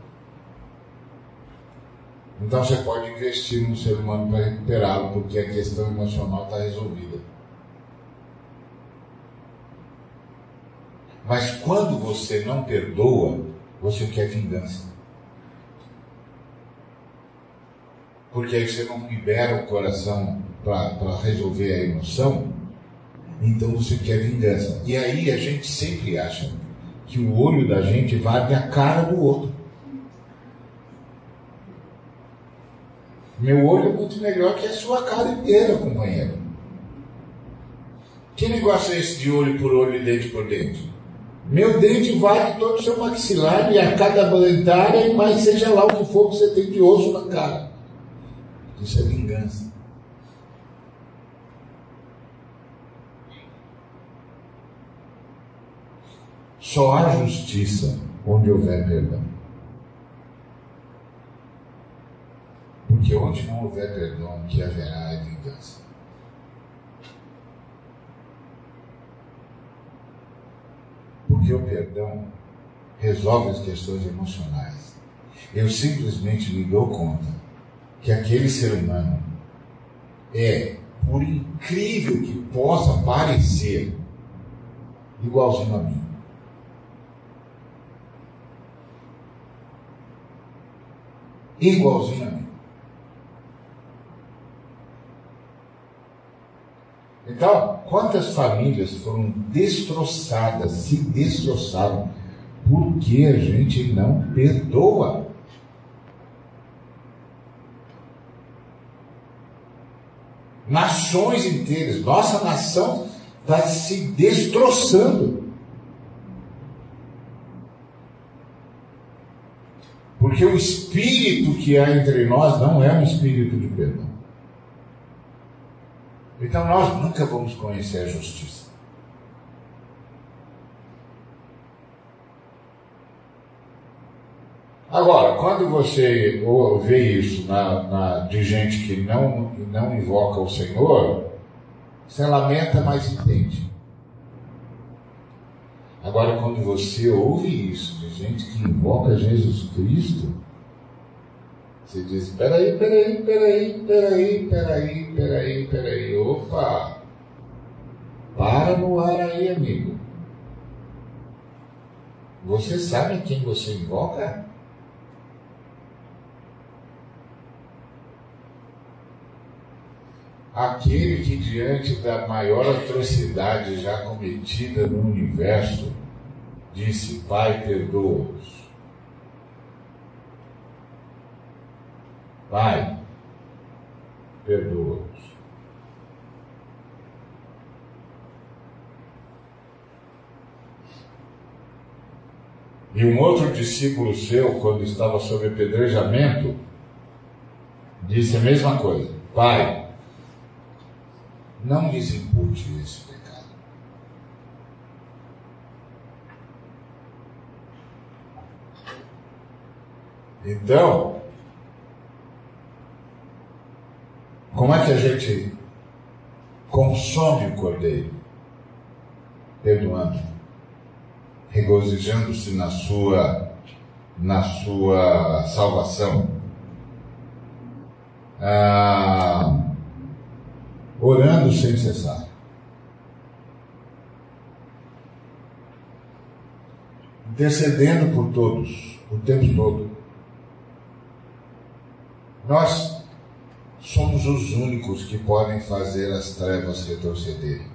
Então você pode investir no ser humano para recuperá-lo, porque a questão emocional está resolvida. Mas quando você não perdoa, você quer vingança. Porque aí você não libera o coração para resolver a emoção, então você quer vingança. E aí a gente sempre acha que o olho da gente vale a cara do outro. Meu olho é muito melhor que a sua cara inteira, companheiro. Que negócio é esse de olho por olho e dente por dente? Meu dente vale todo o seu maxilar e a cada dentária, e mais seja lá o que for que você tem de osso na cara. Isso é vingança. Só há justiça onde houver perdão. Porque onde não houver perdão, que haverá é vingança. Porque o perdão resolve as questões emocionais. Eu simplesmente me dou conta que aquele ser humano é, por incrível que possa parecer, igualzinho a mim. Igualzinho a mim. Então, quantas famílias foram destroçadas, se destroçaram, porque a gente não perdoa? Nações inteiras, nossa nação está se destroçando. Porque o espírito que há entre nós não é um espírito de perdão. Então nós nunca vamos conhecer a justiça. Agora, quando você vê isso na, na, de gente que não, não invoca o Senhor, Você lamenta, mas entende. Agora, quando você ouve isso de gente que invoca Jesus Cristo, você diz: peraí, peraí, peraí, peraí, peraí, peraí, peraí, opa! Para no ar aí, amigo. Você sabe quem você invoca? Aquele que, diante da maior atrocidade já cometida no universo, disse: Pai, perdoa-os. Pai, perdoa-os. E um outro discípulo seu, quando estava sob apedrejamento, disse a mesma coisa: Pai, não lhes impute esse pecado. Então, como é que a gente consome o cordeiro? Perdoando, regozijando-se na sua, na sua salvação. Ah, orando sem cessar. Intercedendo por todos, o tempo todo. Nós somos os únicos que podem fazer as trevas retrocederem.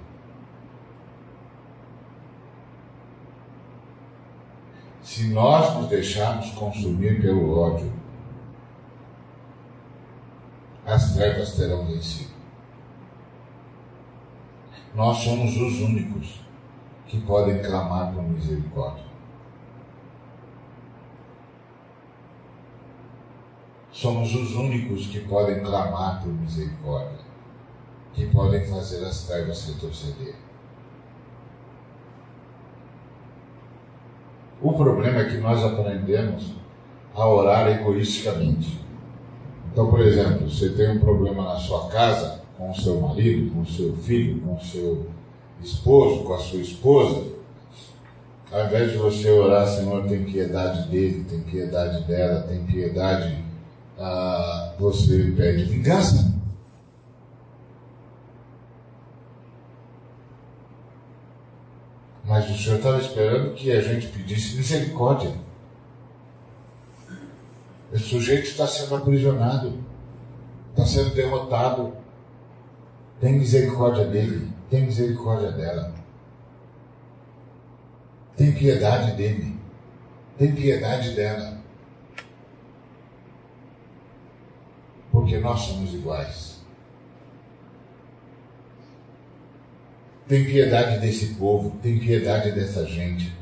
Se nós nos deixarmos consumir pelo ódio, as trevas terão vencido. Nós somos os únicos que podem clamar por misericórdia. Somos os únicos que podem clamar por misericórdia, que podem fazer as trevas retroceder. O problema é que nós aprendemos a orar egoisticamente. Então, por exemplo, você tem um problema na sua casa, com o seu marido, com o seu filho, com o seu esposo, com a sua esposa, ao invés de você orar, Senhor, tem piedade dele, tem piedade dela, tem piedade, ah, você pede vingança. Mas o Senhor estava esperando que a gente pedisse misericórdia. Esse sujeito está sendo aprisionado, está sendo derrotado. Tem misericórdia dele, tem misericórdia dela. Tem piedade dele, tem piedade dela. Porque nós somos iguais. Tem piedade desse povo, tem piedade dessa gente.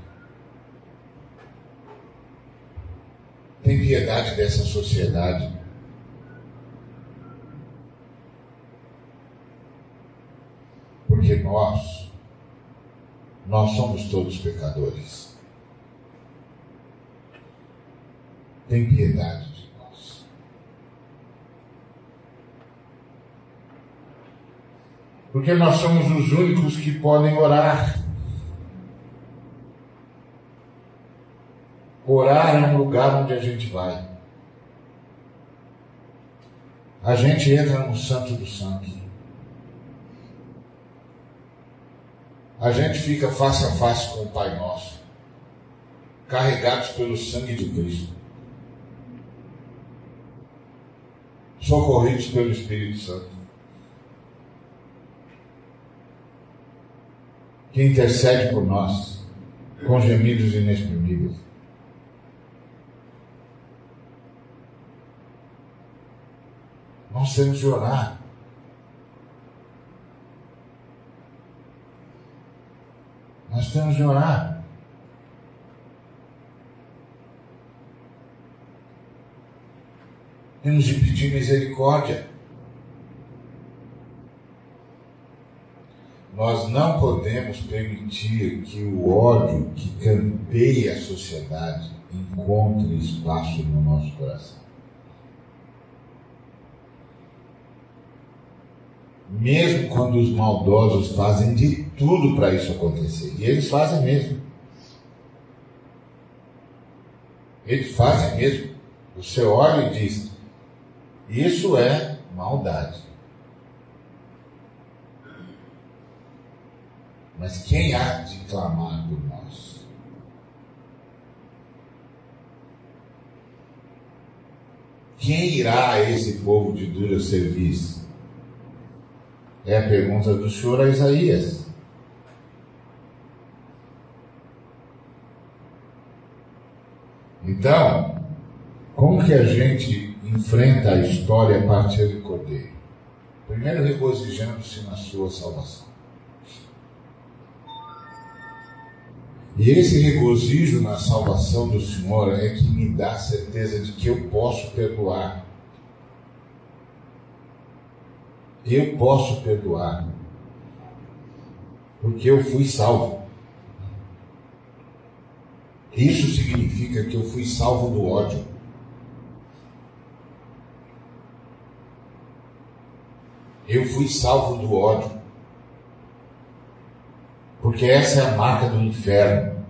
Tem piedade dessa sociedade. Porque nós, nós somos todos pecadores. Tem piedade de nós. Porque nós somos os únicos que podem orar. Orar é um lugar onde a gente vai. A gente entra no Santo dos Santos. A gente fica face a face com o Pai Nosso, carregados pelo sangue de Cristo, socorridos pelo Espírito Santo, que intercede por nós com gemidos inexprimíveis. Nós temos de orar. Nós temos de orar. Temos de pedir misericórdia. Nós não podemos permitir que o ódio que campeia a sociedade encontre espaço no nosso coração. mesmo quando os maldosos fazem de tudo para isso acontecer. E eles fazem mesmo. Eles fazem mesmo. Você olha e diz: Isso é maldade. Mas quem há de clamar por nós? Quem irá a esse povo de dura serviço? É a pergunta do Senhor a Isaías. Então, como que a gente enfrenta a história a partir de Cordeiro? Primeiro, regozijando-se na sua salvação. E esse regozijo na salvação do Senhor é que me dá certeza de que eu posso perdoar. Eu posso perdoar. Porque eu fui salvo. Isso significa que eu fui salvo do ódio. Eu fui salvo do ódio. Porque essa é a marca do inferno.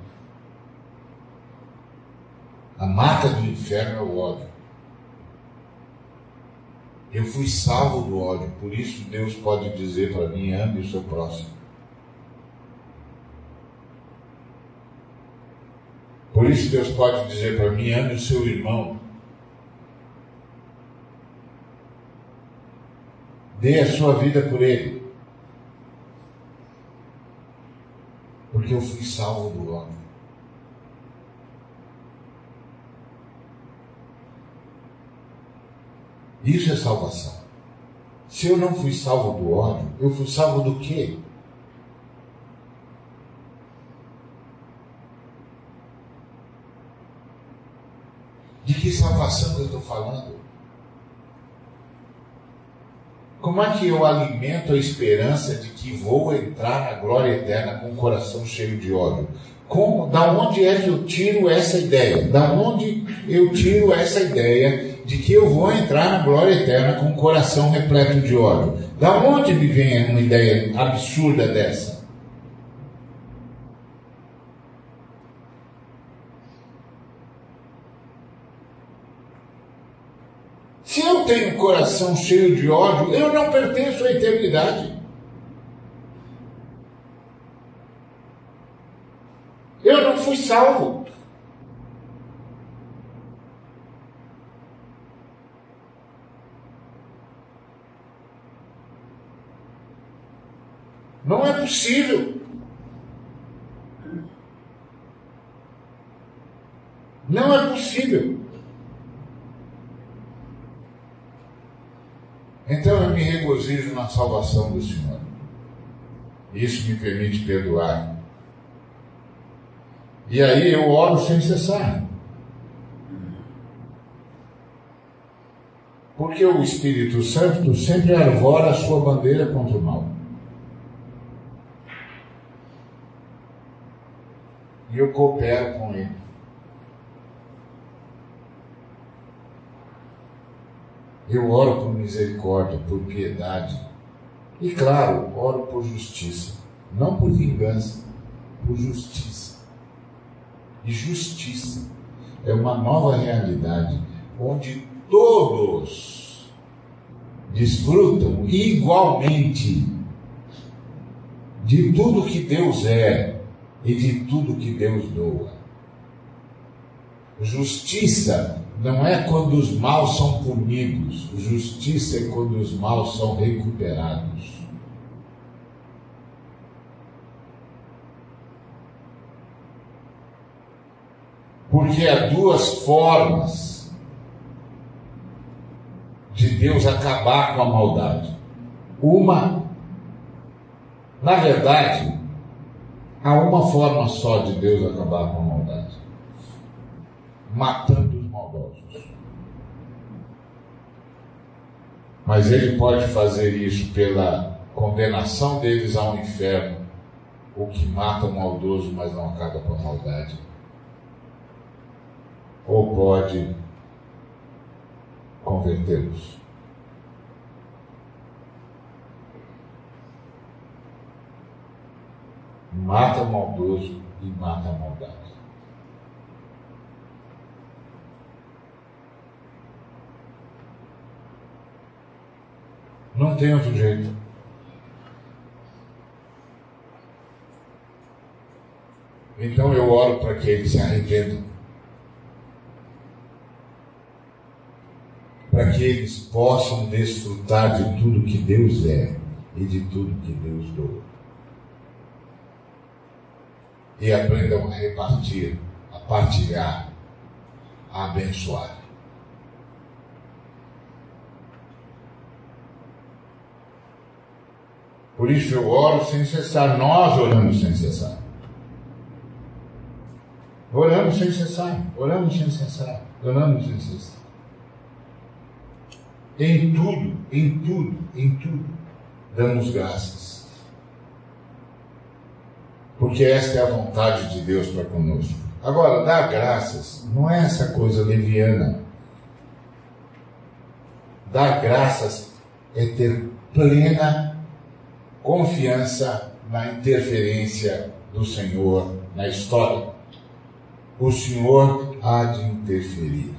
A marca do inferno é o ódio. Eu fui salvo do ódio, por isso Deus pode dizer para mim: ame o seu próximo. Por isso Deus pode dizer para mim: ame o seu irmão. Dê a sua vida por ele. Porque eu fui salvo do ódio. Isso é salvação. Se eu não fui salvo do ódio, eu fui salvo do quê? De que salvação eu estou falando? Como é que eu alimento a esperança de que vou entrar na glória eterna com o coração cheio de ódio? Como, da onde é que eu tiro essa ideia? Da onde eu tiro essa ideia de que eu vou entrar na glória eterna com o coração repleto de ódio? Da onde me vem uma ideia absurda dessa? Se eu tenho um coração cheio de ódio, eu não pertenço à eternidade. Eu não fui salvo. Não é possível. Não é possível. Então eu me regozijo na salvação do Senhor. Isso me permite perdoar. E aí eu oro sem cessar. Porque o Espírito Santo sempre arvora a sua bandeira contra o mal. E eu coopero com ele. Eu oro por misericórdia, por piedade. E claro, oro por justiça. Não por vingança, por justiça. E justiça é uma nova realidade onde todos desfrutam igualmente de tudo que Deus é e de tudo que Deus doa. Justiça não é quando os maus são punidos, justiça é quando os maus são recuperados. Porque há duas formas de Deus acabar com a maldade. Uma, na verdade, há uma forma só de Deus acabar com a maldade: matando Mas ele pode fazer isso pela condenação deles ao inferno, o que mata o maldoso, mas não acaba com a maldade. Ou pode convertê-los. Mata o maldoso e mata a maldade. Não tem outro jeito. Então eu oro para que eles se arrependam. Para que eles possam desfrutar de tudo que Deus é e de tudo que Deus doa. E aprendam a repartir, a partilhar, a abençoar. Por isso eu oro sem cessar, nós oramos sem cessar. Oramos sem cessar, oramos sem cessar, oramos sem cessar. Em tudo, em tudo, em tudo, damos graças. Porque esta é a vontade de Deus para conosco. Agora, dar graças não é essa coisa leviana. Dar graças é ter plena confiança na interferência do Senhor na história o Senhor há de interferir.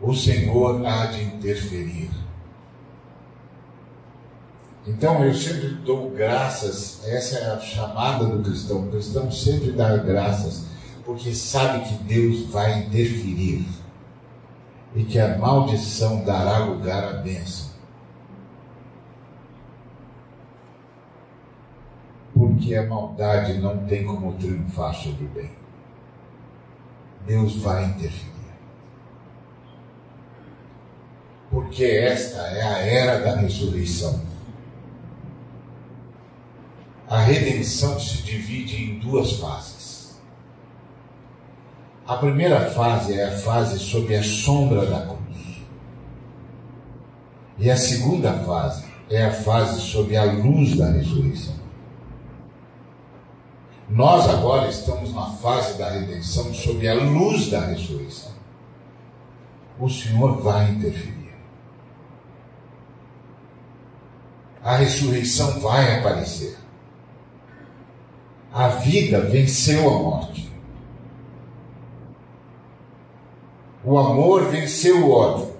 O Senhor há de interferir. Então eu sempre dou graças, essa é a chamada do cristão. O cristão sempre dá graças, porque sabe que Deus vai interferir e que a maldição dará lugar à bênção. Porque a maldade não tem como triunfar sobre o bem. Deus vai interferir. Porque esta é a era da ressurreição. A redenção se divide em duas fases. A primeira fase é a fase sob a sombra da cruz. E a segunda fase é a fase sob a luz da ressurreição. Nós agora estamos na fase da redenção sob a luz da ressurreição. O Senhor vai interferir. A ressurreição vai aparecer. A vida venceu a morte. O amor venceu o ódio.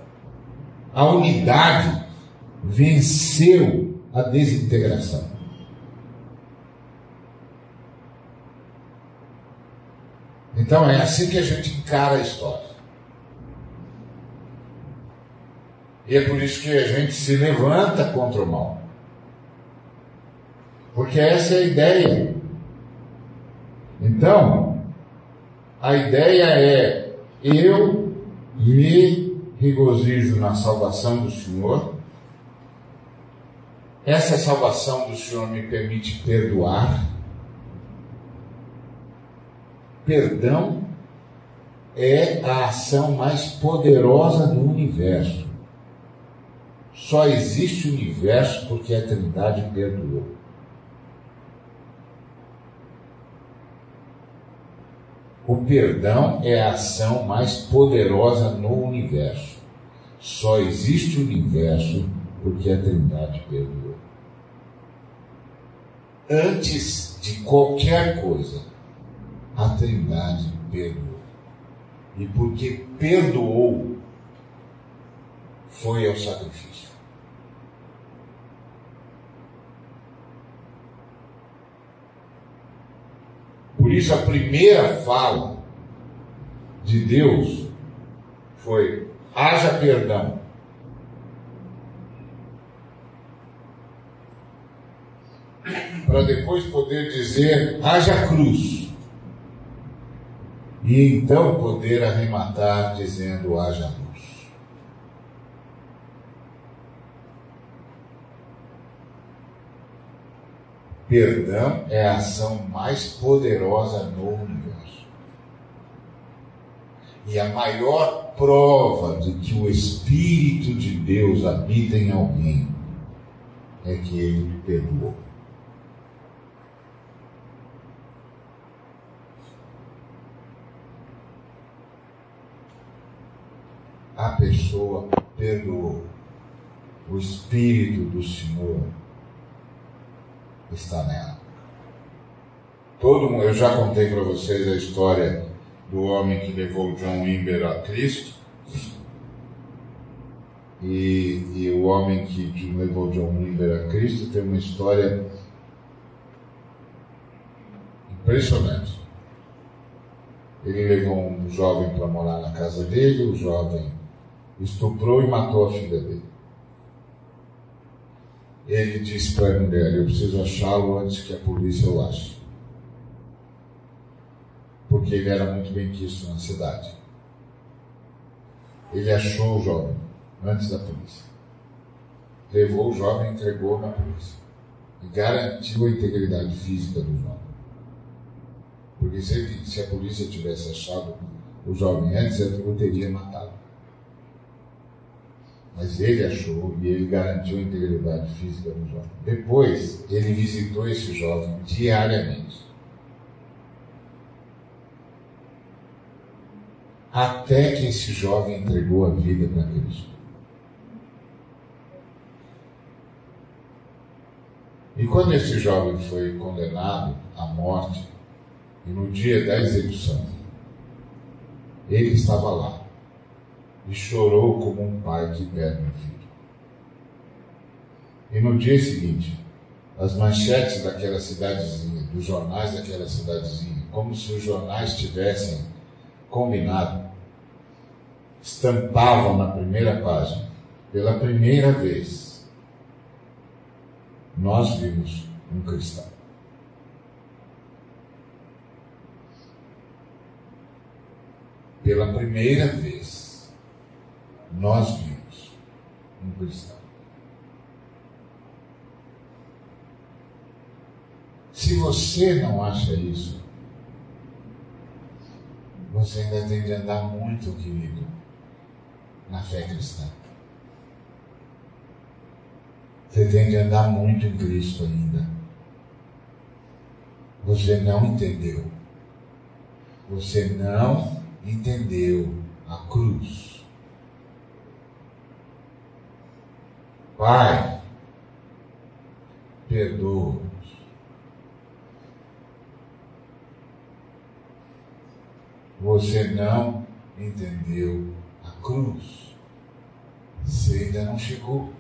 A unidade venceu a desintegração. Então é assim que a gente encara a história. E é por isso que a gente se levanta contra o mal. Porque essa é a ideia. Então, a ideia é: eu me regozijo na salvação do Senhor. Essa salvação do Senhor me permite perdoar Perdão é a ação mais poderosa do universo. Só existe universo porque a Trindade perdoou. O perdão é a ação mais poderosa no universo. Só existe universo porque a Trindade perdoou. Antes de qualquer coisa, a Trindade perdoou. E porque perdoou, foi ao sacrifício. Por isso, a primeira fala de Deus foi: haja perdão. Para depois poder dizer: haja cruz e então poder arrematar dizendo: haja luz. Perdão é a ação mais poderosa no universo. E a maior prova de que o Espírito de Deus habita em alguém é que ele perdoou. A pessoa perdoou. O Espírito do Senhor está nela. Todo mundo, eu já contei para vocês a história do homem que levou John Wimber a Cristo. E, e o homem que, que levou John Wimber a Cristo tem uma história impressionante. Ele levou um jovem para morar na casa dele, o jovem estuprou e matou a filha dele. Ele disse para a mulher: Eu preciso achá-lo antes que a polícia o ache. Porque ele era muito bem quisto na cidade. Ele achou o jovem antes da polícia. Levou o jovem e entregou na polícia. E garantiu a integridade física do jovem. Porque se, se a polícia tivesse achado o jovem antes, ele o teria matado. Mas ele achou e ele garantiu a integridade física do jovem. Depois, ele visitou esse jovem diariamente. Até que esse jovem entregou a vida para Cristo. E quando esse jovem foi condenado à morte, e no dia da execução, ele estava lá e chorou como um pai que perde um filho. E no dia seguinte, as manchetes daquela cidadezinha, dos jornais daquela cidadezinha, como se os jornais tivessem combinado, estampavam na primeira página, pela primeira vez, nós vimos um cristão. Pela primeira vez, nós vimos um cristão. Se você não acha isso, você ainda tem de andar muito, querido, na fé cristã. Você tem de andar muito em Cristo ainda. Você não entendeu. Você não entendeu a cruz. Pai, perdoa-nos. Você não entendeu a cruz. Você ainda não chegou.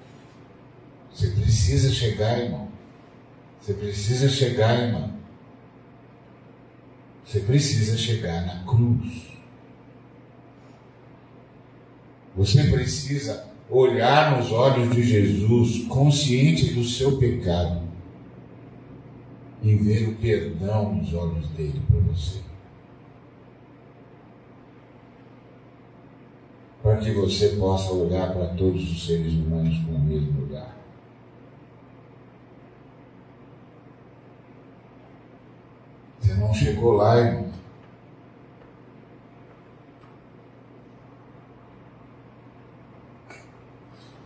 Você precisa chegar, irmão. Você precisa chegar, irmão. Você precisa chegar na cruz. Você precisa olhar nos olhos de Jesus, consciente do seu pecado, e ver o perdão nos olhos dele para você. Para que você possa olhar para todos os seres humanos com o mesmo olhar. Você não chegou lá, irmão.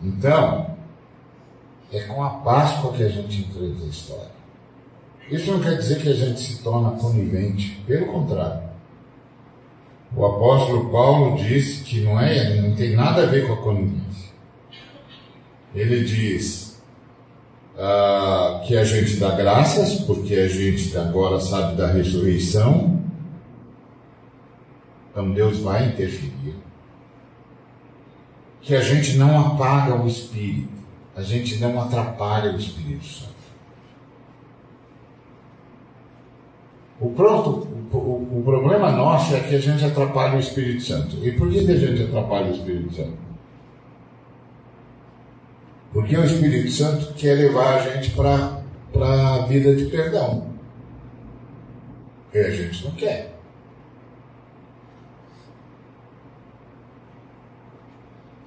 Então, é com a Páscoa que a gente enfrenta a história. Isso não quer dizer que a gente se torna conivente, pelo contrário. O apóstolo Paulo disse que não é, não tem nada a ver com a conivência. Ele diz uh, que a gente dá graças, porque a gente agora sabe da ressurreição. Então Deus vai interferir que a gente não apaga o Espírito, a gente não atrapalha o Espírito Santo. O, pronto, o, o, problema nosso é que a gente atrapalha o Espírito Santo. E por que, que a gente atrapalha o Espírito Santo? Porque o Espírito Santo quer levar a gente para a vida de perdão. E a gente não quer.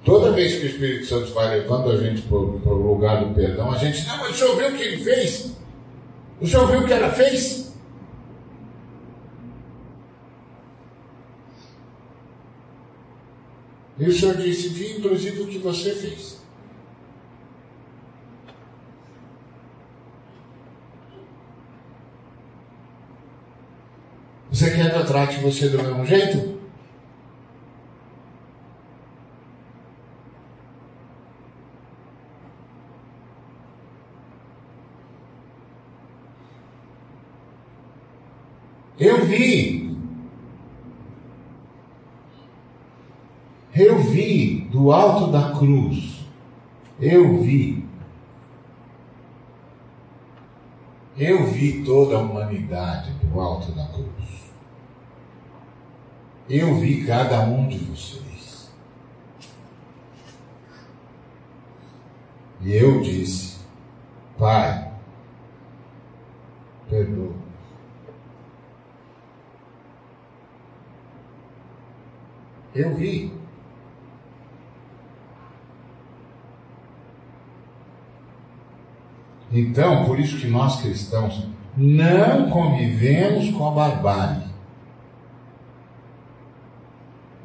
Toda vez que o Espírito Santo vai levando a gente para o lugar do perdão, a gente, não, mas o senhor viu o que ele fez? O senhor viu o que ela fez? E o senhor disse, vi inclusive o que você fez. Você quer que eu trate você do mesmo jeito? Eu vi. Eu vi do alto da cruz. Eu vi. Eu vi toda a humanidade do alto da cruz. Eu vi cada um de vocês. E eu disse: Pai, perdoa. Eu vi. Então, por isso que nós cristãos não convivemos com a barbárie.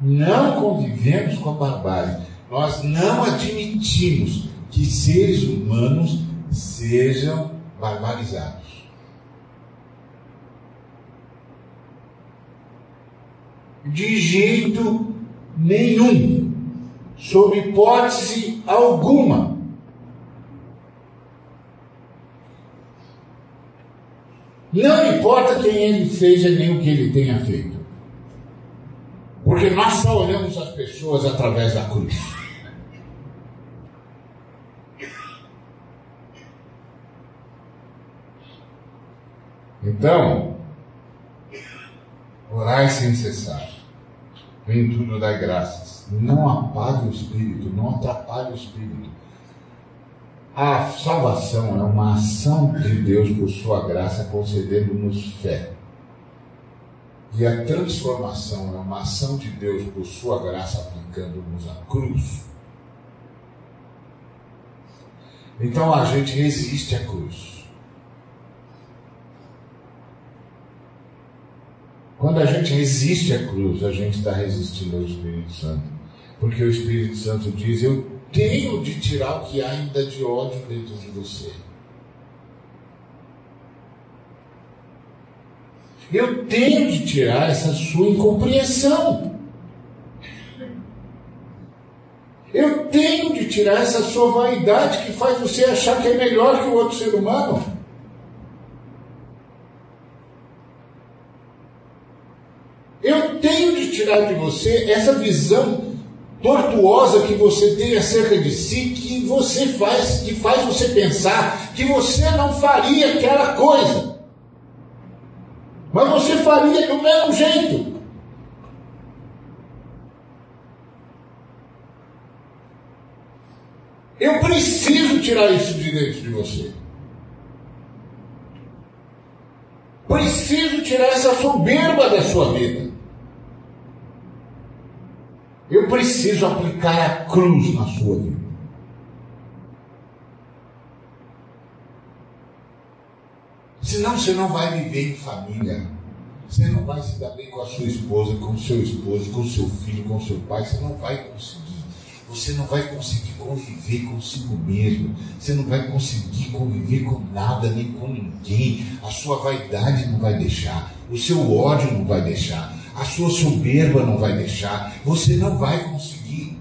Não convivemos com a barbárie. Nós não admitimos que seres humanos sejam barbarizados. De jeito nenhum, sob hipótese alguma. Não importa quem ele seja nem o que ele tenha feito. Porque nós só olhamos as pessoas através da cruz. Então, orai sem cessar. Vem tudo dar graças. Não apague o espírito, não atrapalhe o espírito. A salvação é uma ação de Deus por sua graça, concedendo-nos fé. E a transformação é uma ação de Deus por sua graça, aplicando-nos a cruz. Então a gente resiste à cruz. Quando a gente resiste à cruz, a gente está resistindo ao Espírito Santo. Porque o Espírito Santo diz: Eu tenho de tirar o que há ainda de ódio dentro de você. Eu tenho de tirar essa sua incompreensão. Eu tenho de tirar essa sua vaidade que faz você achar que é melhor que o outro ser humano. Eu tenho de tirar de você essa visão tortuosa que você tem acerca de si, que você faz, que faz você pensar que você não faria aquela coisa. Mas você faria do mesmo jeito. Eu preciso tirar isso de dentro de você. Preciso tirar essa soberba da sua vida. Eu preciso aplicar a cruz na sua vida. Senão você não vai viver em família. Você não vai se dar bem com a sua esposa, com o seu esposo, com o seu filho, com o seu pai. Você não vai conseguir. Você não vai conseguir conviver consigo mesmo. Você não vai conseguir conviver com nada, nem com ninguém. A sua vaidade não vai deixar. O seu ódio não vai deixar. A sua soberba não vai deixar. Você não vai conseguir.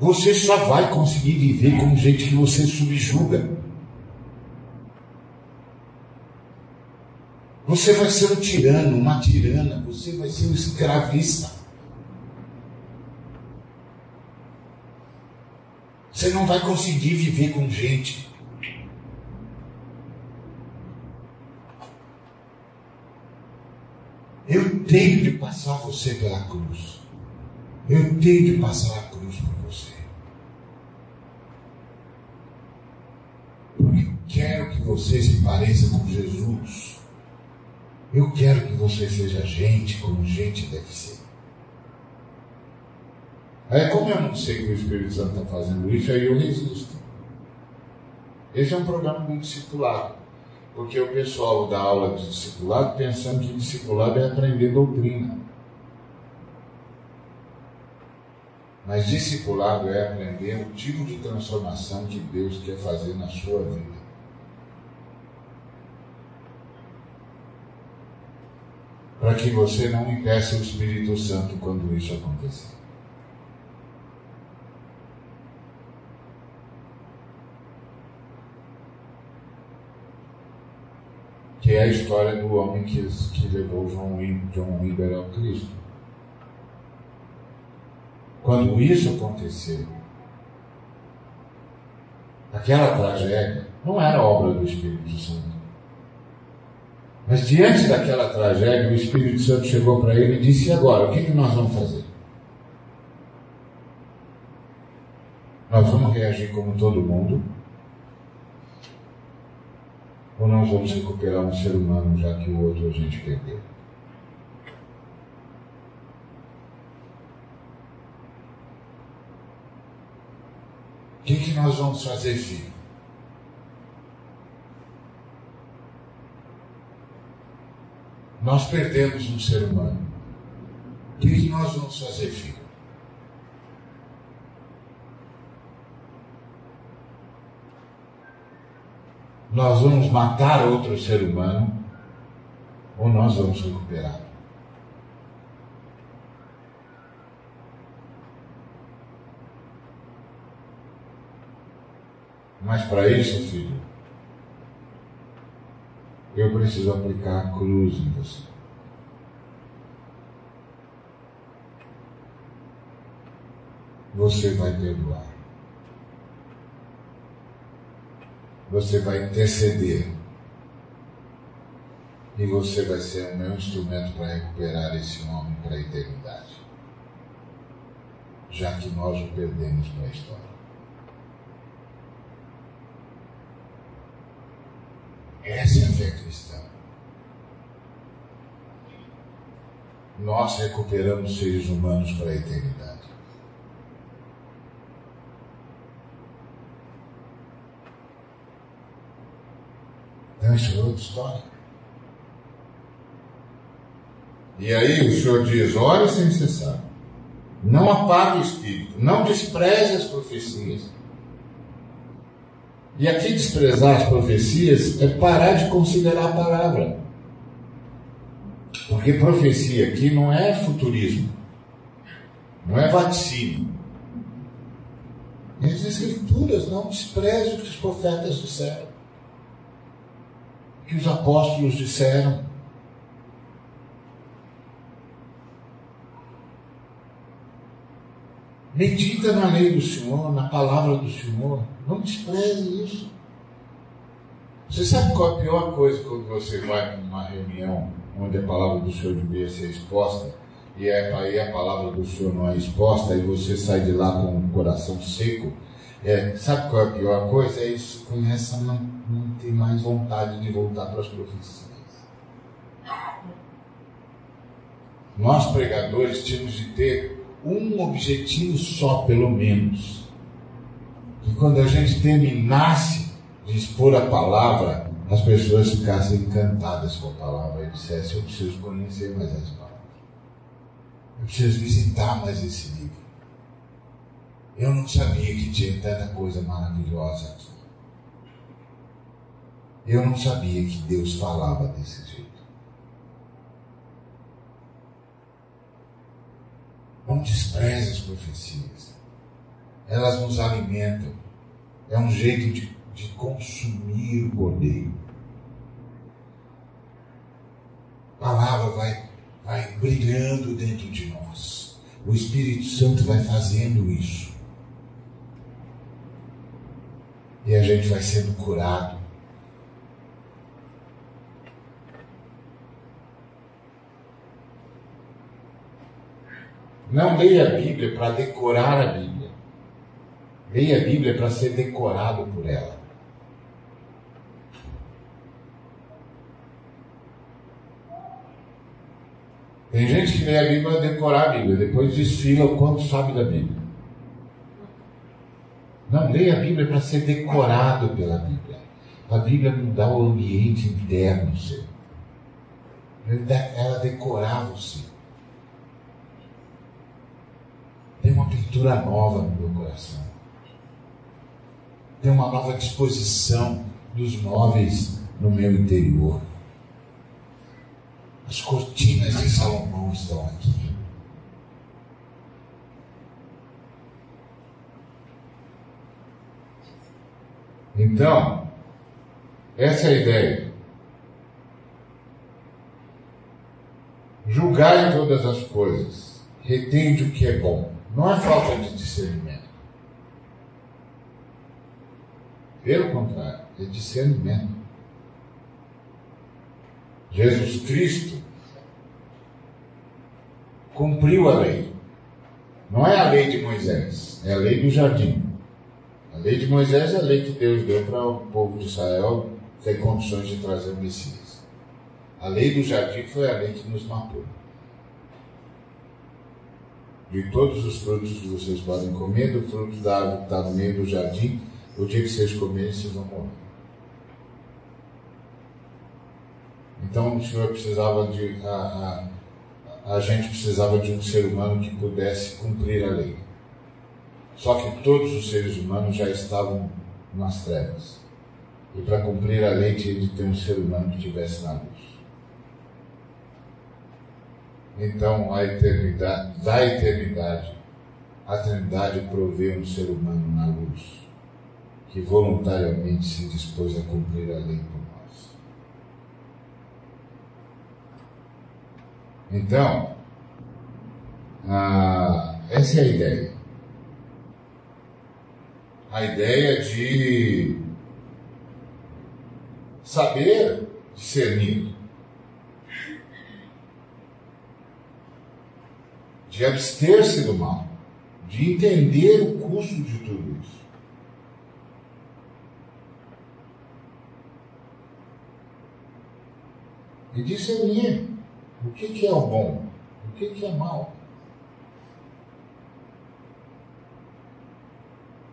Você só vai conseguir viver com gente que você subjuga. Você vai ser um tirano, uma tirana, você vai ser um escravista. Você não vai conseguir viver com gente. Eu tenho de passar você pela cruz. Eu tenho de passar a cruz por você. Porque eu quero que você se pareça com Jesus. Eu quero que você seja gente como gente deve ser. Aí, como eu não sei que o Espírito Santo está fazendo isso, aí eu resisto. Esse é um programa muito discipulado. Porque o pessoal dá aula de discipulado pensando que discipulado é aprender doutrina. Mas discipulado é aprender o tipo de transformação que Deus quer fazer na sua vida. para que você não impeça o Espírito Santo quando isso acontecer. Que é a história do homem que, que levou João, John Weber ao Cristo. Quando isso aconteceu, aquela tragédia não era obra do Espírito Santo. Mas diante daquela tragédia, o Espírito Santo chegou para ele e disse: e agora, o que, que nós vamos fazer? Nós vamos reagir como todo mundo? Ou nós vamos recuperar um ser humano já que o outro a gente perdeu? O que, que nós vamos fazer, filho? Nós perdemos um ser humano. O que, que nós vamos fazer, filho? Nós vamos matar outro ser humano ou nós vamos recuperar? Mas para isso, filho, eu preciso aplicar a cruz em você. Você vai perdoar. Você vai interceder. E você vai ser o meu instrumento para recuperar esse homem para a eternidade. Já que nós o perdemos para a história. Essa é a fé cristã. Nós recuperamos seres humanos para a eternidade. Então, isso é outra história. E aí o Senhor diz: ore sem cessar. Não apague o espírito. Não despreze as profecias. E aqui desprezar as profecias é parar de considerar a palavra. Porque profecia aqui não é futurismo, não é vaticínio. As escrituras não desprezam o que os profetas disseram, que os apóstolos disseram. Medita na lei do Senhor, na palavra do Senhor. Não despreze isso. Você sabe qual é a pior coisa quando você vai para uma reunião onde a palavra do Senhor devia ser exposta e é, aí a palavra do Senhor não é exposta e você sai de lá com o coração seco? É, sabe qual é a pior coisa? É isso, começa a não, não ter mais vontade de voltar para as profecias. Nós pregadores tínhamos de ter um objetivo só, pelo menos. Que quando a gente terminasse de expor a palavra, as pessoas ficassem encantadas com a palavra e dissessem: Eu preciso conhecer mais essa palavra. Eu preciso visitar mais esse livro. Eu não sabia que tinha tanta coisa maravilhosa aqui. Eu não sabia que Deus falava desse jeito. Não despreze as profecias. Elas nos alimentam. É um jeito de, de consumir o cordeiro. A palavra vai, vai brilhando dentro de nós. O Espírito Santo vai fazendo isso. E a gente vai sendo curado Não leia a Bíblia para decorar a Bíblia. Leia a Bíblia para ser decorado por ela. Tem gente que lê a Bíblia para decorar a Bíblia, depois desfila o quanto sabe da Bíblia. Não, leia a Bíblia para ser decorado pela Bíblia. A Bíblia mudar o ambiente interno seu. Ela decorar você. pintura nova no meu coração. Tem uma nova disposição dos móveis no meu interior. As cortinas de Salomão estão aqui. Então, essa é a ideia. Julgai todas as coisas, retende o que é bom. Não é falta de discernimento. Pelo contrário, é discernimento. Jesus Cristo cumpriu a lei. Não é a lei de Moisés, é a lei do jardim. A lei de Moisés é a lei que Deus deu para o povo de Israel ter condições de trazer o Messias. A lei do jardim foi a lei que nos matou. De todos os frutos que vocês podem comer, do fruto da árvore que está no meio do jardim, o dia que vocês comerem, vocês vão morrer. Então o Senhor precisava de. A, a, a gente precisava de um ser humano que pudesse cumprir a lei. Só que todos os seres humanos já estavam nas trevas. E para cumprir a lei tinha de ter um ser humano que estivesse na luz. Então, a eternidade, da eternidade, a Trindade provê um ser humano na luz, que voluntariamente se dispôs a cumprir a lei por nós. Então, essa é a ideia. A ideia de saber discernir de abster-se do mal, de entender o custo de tudo isso. E discernir o que, é o bom, o que, que é mal.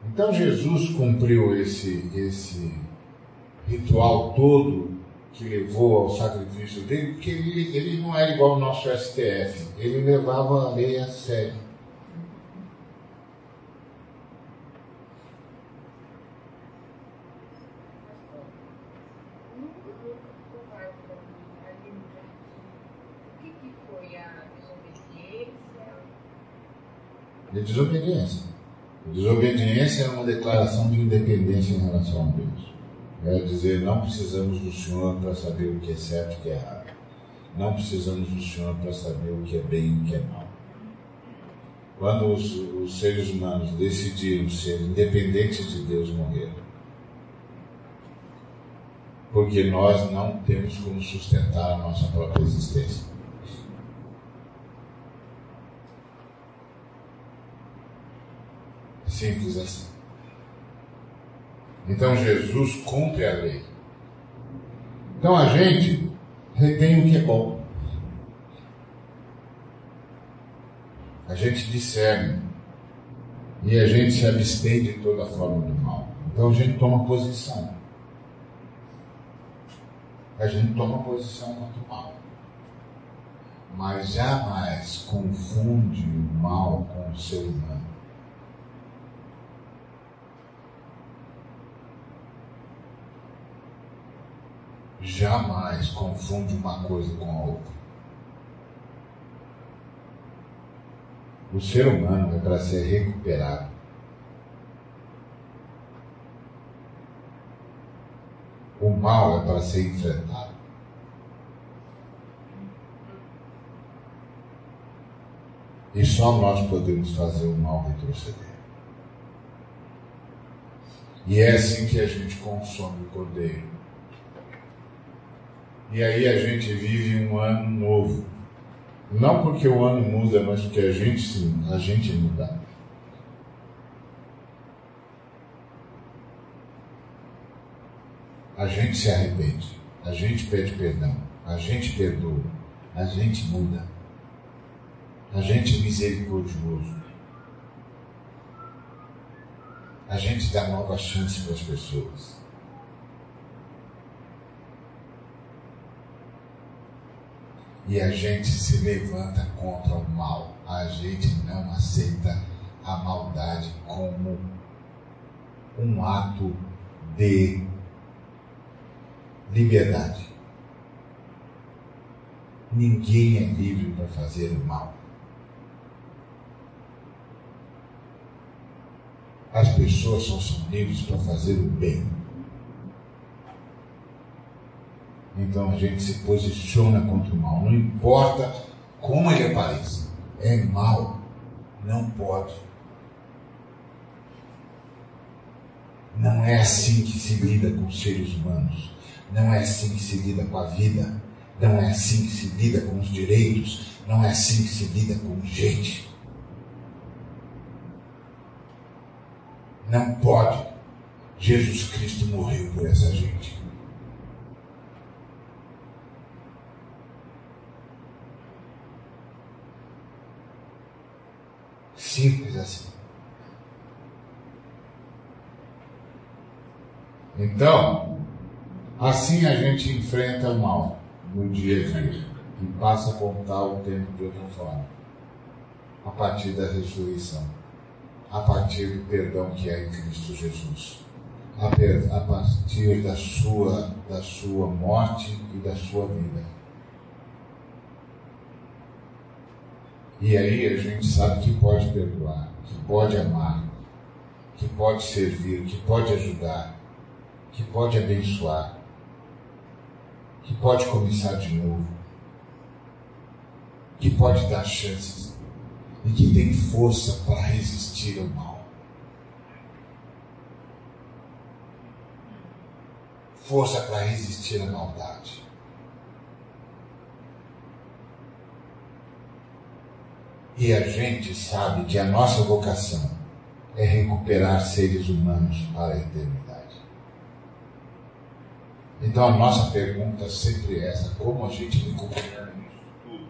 Então Jesus cumpriu esse, esse ritual todo que levou ao sacrifício dele, porque ele, ele não era igual ao nosso STF, ele levava a lei a sério. De desobediência. A desobediência é uma declaração de independência em relação a Deus. É dizer, não precisamos do Senhor para saber o que é certo e o que é errado. Não precisamos do Senhor para saber o que é bem e o que é mal. Quando os, os seres humanos decidiram ser independentes de Deus, morreram. Porque nós não temos como sustentar a nossa própria existência. Simples assim. Então Jesus cumpre a lei. Então a gente retém o que é bom. A gente discerne. E a gente se abstém de toda forma do mal. Então a gente toma posição. A gente toma posição contra o mal. Mas jamais confunde o mal com o ser humano. Jamais confunde uma coisa com a outra. O ser humano é para ser recuperado. O mal é para ser enfrentado. E só nós podemos fazer o mal retroceder. E é assim que a gente consome o cordeiro. E aí a gente vive um ano novo. Não porque o ano muda, mas porque a gente sim, a gente muda. A gente se arrepende, a gente pede perdão, a gente perdoa, a gente muda, a gente é misericordioso, a gente dá nova chance para as pessoas. E a gente se levanta contra o mal. A gente não aceita a maldade como um ato de liberdade. Ninguém é livre para fazer o mal. As pessoas só são livres para fazer o bem. Então a gente se posiciona contra o mal. Não importa como ele apareça. É mal. Não pode. Não é assim que se lida com os seres humanos. Não é assim que se lida com a vida. Não é assim que se lida com os direitos. Não é assim que se lida com gente. Não pode. Jesus Cristo morreu por essa gente. Simples assim. Então, assim a gente enfrenta o mal no dia a dia e passa a contar o tempo de outra forma, a partir da ressurreição, a partir do perdão que é em Cristo Jesus, a partir da sua, da sua morte e da sua vida. E aí a gente sabe que pode perdoar, que pode amar, que pode servir, que pode ajudar, que pode abençoar, que pode começar de novo, que pode dar chances e que tem força para resistir ao mal. Força para resistir à maldade. E a gente sabe que a nossa vocação é recuperar seres humanos para a eternidade. Então a nossa pergunta sempre é essa: como a gente recupera isso tudo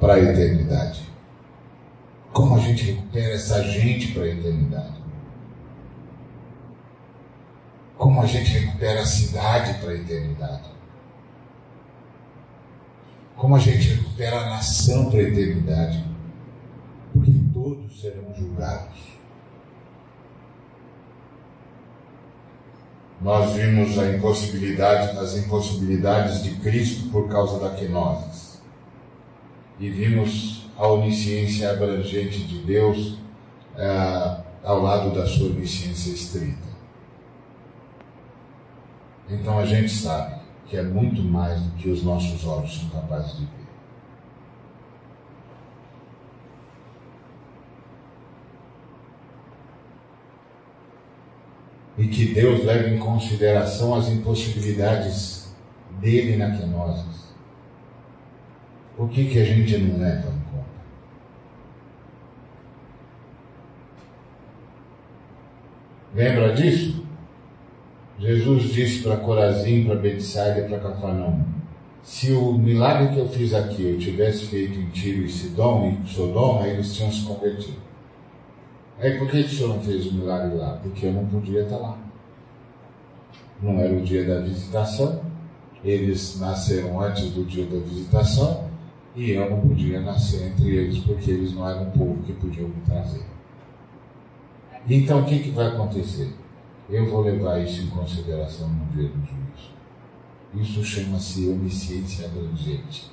para a eternidade? Como a gente recupera essa gente para a eternidade? Como a gente recupera a cidade para a eternidade? Como a gente recupera a nação para a eternidade? Todos serão julgados. nós vimos a impossibilidade, as impossibilidades de Cristo por causa da quenose. E vimos a onisciência abrangente de Deus é, ao lado da sua onisciência estrita. Então a gente sabe que é muito mais do que os nossos olhos são capazes de ver. E que Deus leve em consideração as impossibilidades dele na quenose. Por que, que a gente não leva em conta? Lembra disso? Jesus disse para Corazim, para Betsaida e para Cafarnaum: se o milagre que eu fiz aqui eu tivesse feito em Tiro e Sidom e Sodoma, eles tinham se convertido. Aí por que o senhor não fez o milagre lá? Porque eu não podia estar lá. Não era o dia da visitação, eles nasceram antes do dia da visitação e eu não podia nascer entre eles porque eles não eram um povo que podiam me trazer. Então o que, que vai acontecer? Eu vou levar isso em consideração no dia do juízo. Isso chama-se onisciência abrangente.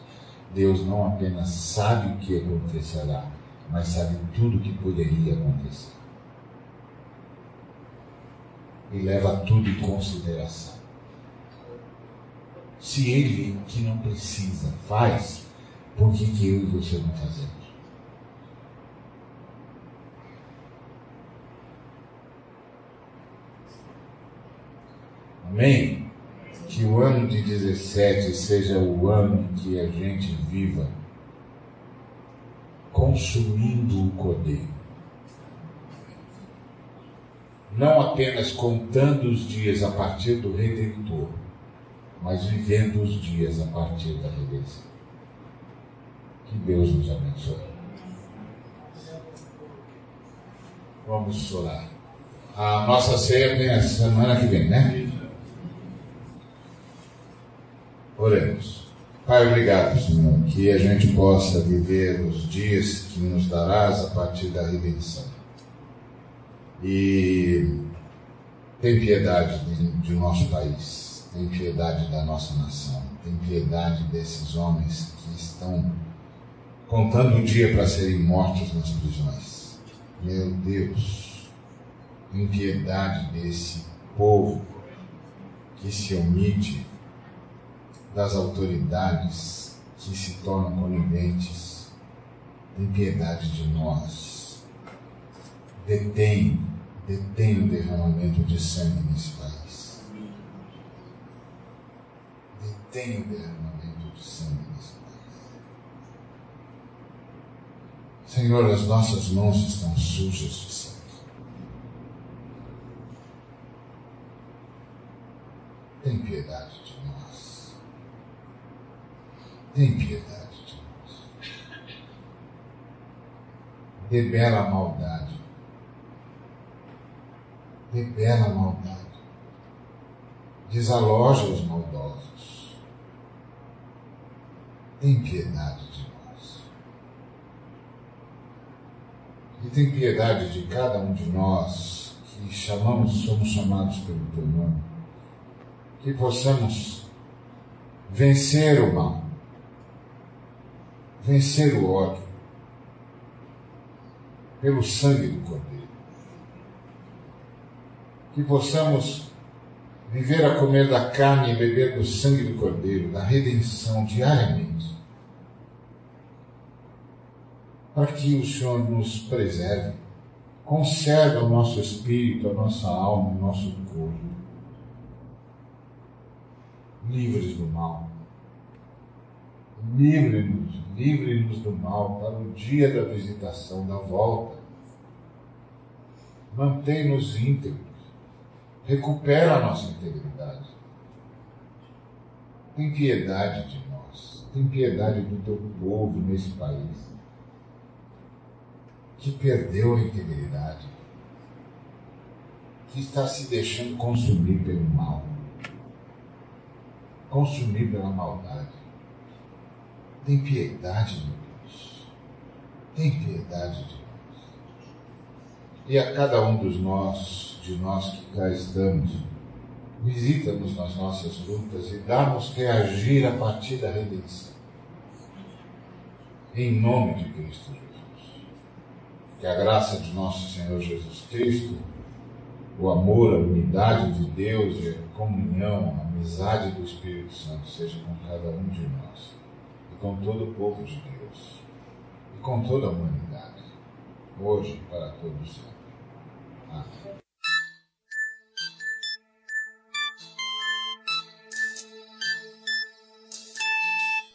Deus não apenas sabe o que acontecerá, mas sabe tudo o que poderia acontecer. E leva tudo em consideração. Se ele, que não precisa, faz, por que, que eu e você não fazemos? Amém? Que o ano de 17 seja o ano que a gente viva consumindo o cordeiro. Não apenas contando os dias a partir do Redentor, mas vivendo os dias a partir da redenção. Que Deus nos abençoe. Vamos orar. A nossa ceia vem a semana que vem, né? Oremos. Pai, obrigado, Senhor, que a gente possa viver os dias que nos darás a partir da redenção. E tem piedade de, de nosso país, tem piedade da nossa nação, tem piedade desses homens que estão contando o dia para serem mortos nas prisões. Meu Deus, tem piedade desse povo que se omite das autoridades que se tornam coniventes Tem piedade de nós. Detém, detém o derramamento de sangue nesse país. Detém o derramamento de sangue nesse país. Senhor, as nossas mãos estão sujas de sangue. Tem piedade. Tem piedade de nós. Debela maldade. Debela maldade. Desaloja os maldosos. Tem piedade de nós. E tem piedade de cada um de nós que chamamos, somos chamados pelo teu nome que possamos vencer o mal, vencer o ódio, pelo sangue do Cordeiro. Que possamos viver a comer da carne e beber do sangue do Cordeiro, da redenção diariamente. Para que o Senhor nos preserve, conserve o nosso espírito, a nossa alma, o nosso corpo livres do mal. Livre-nos, livre-nos do mal para o dia da visitação, da volta. Mantém-nos íntegros. Recupera a nossa integridade. Tem piedade de nós. Tem piedade do teu povo nesse país. Que perdeu a integridade. Que está se deixando consumir pelo mal consumir pela maldade. Tem piedade, meu Deus. Tem piedade de nós. E a cada um dos nós, de nós que cá estamos, visita-nos nas nossas lutas e dá-nos reagir a partir da redenção. Em nome de Cristo Jesus. Que a graça de nosso Senhor Jesus Cristo, o amor, a unidade de Deus e a comunhão, a amizade do Espírito Santo seja com cada um de nós com todo o povo de Deus e com toda a humanidade, hoje e para todos sempre. Amém.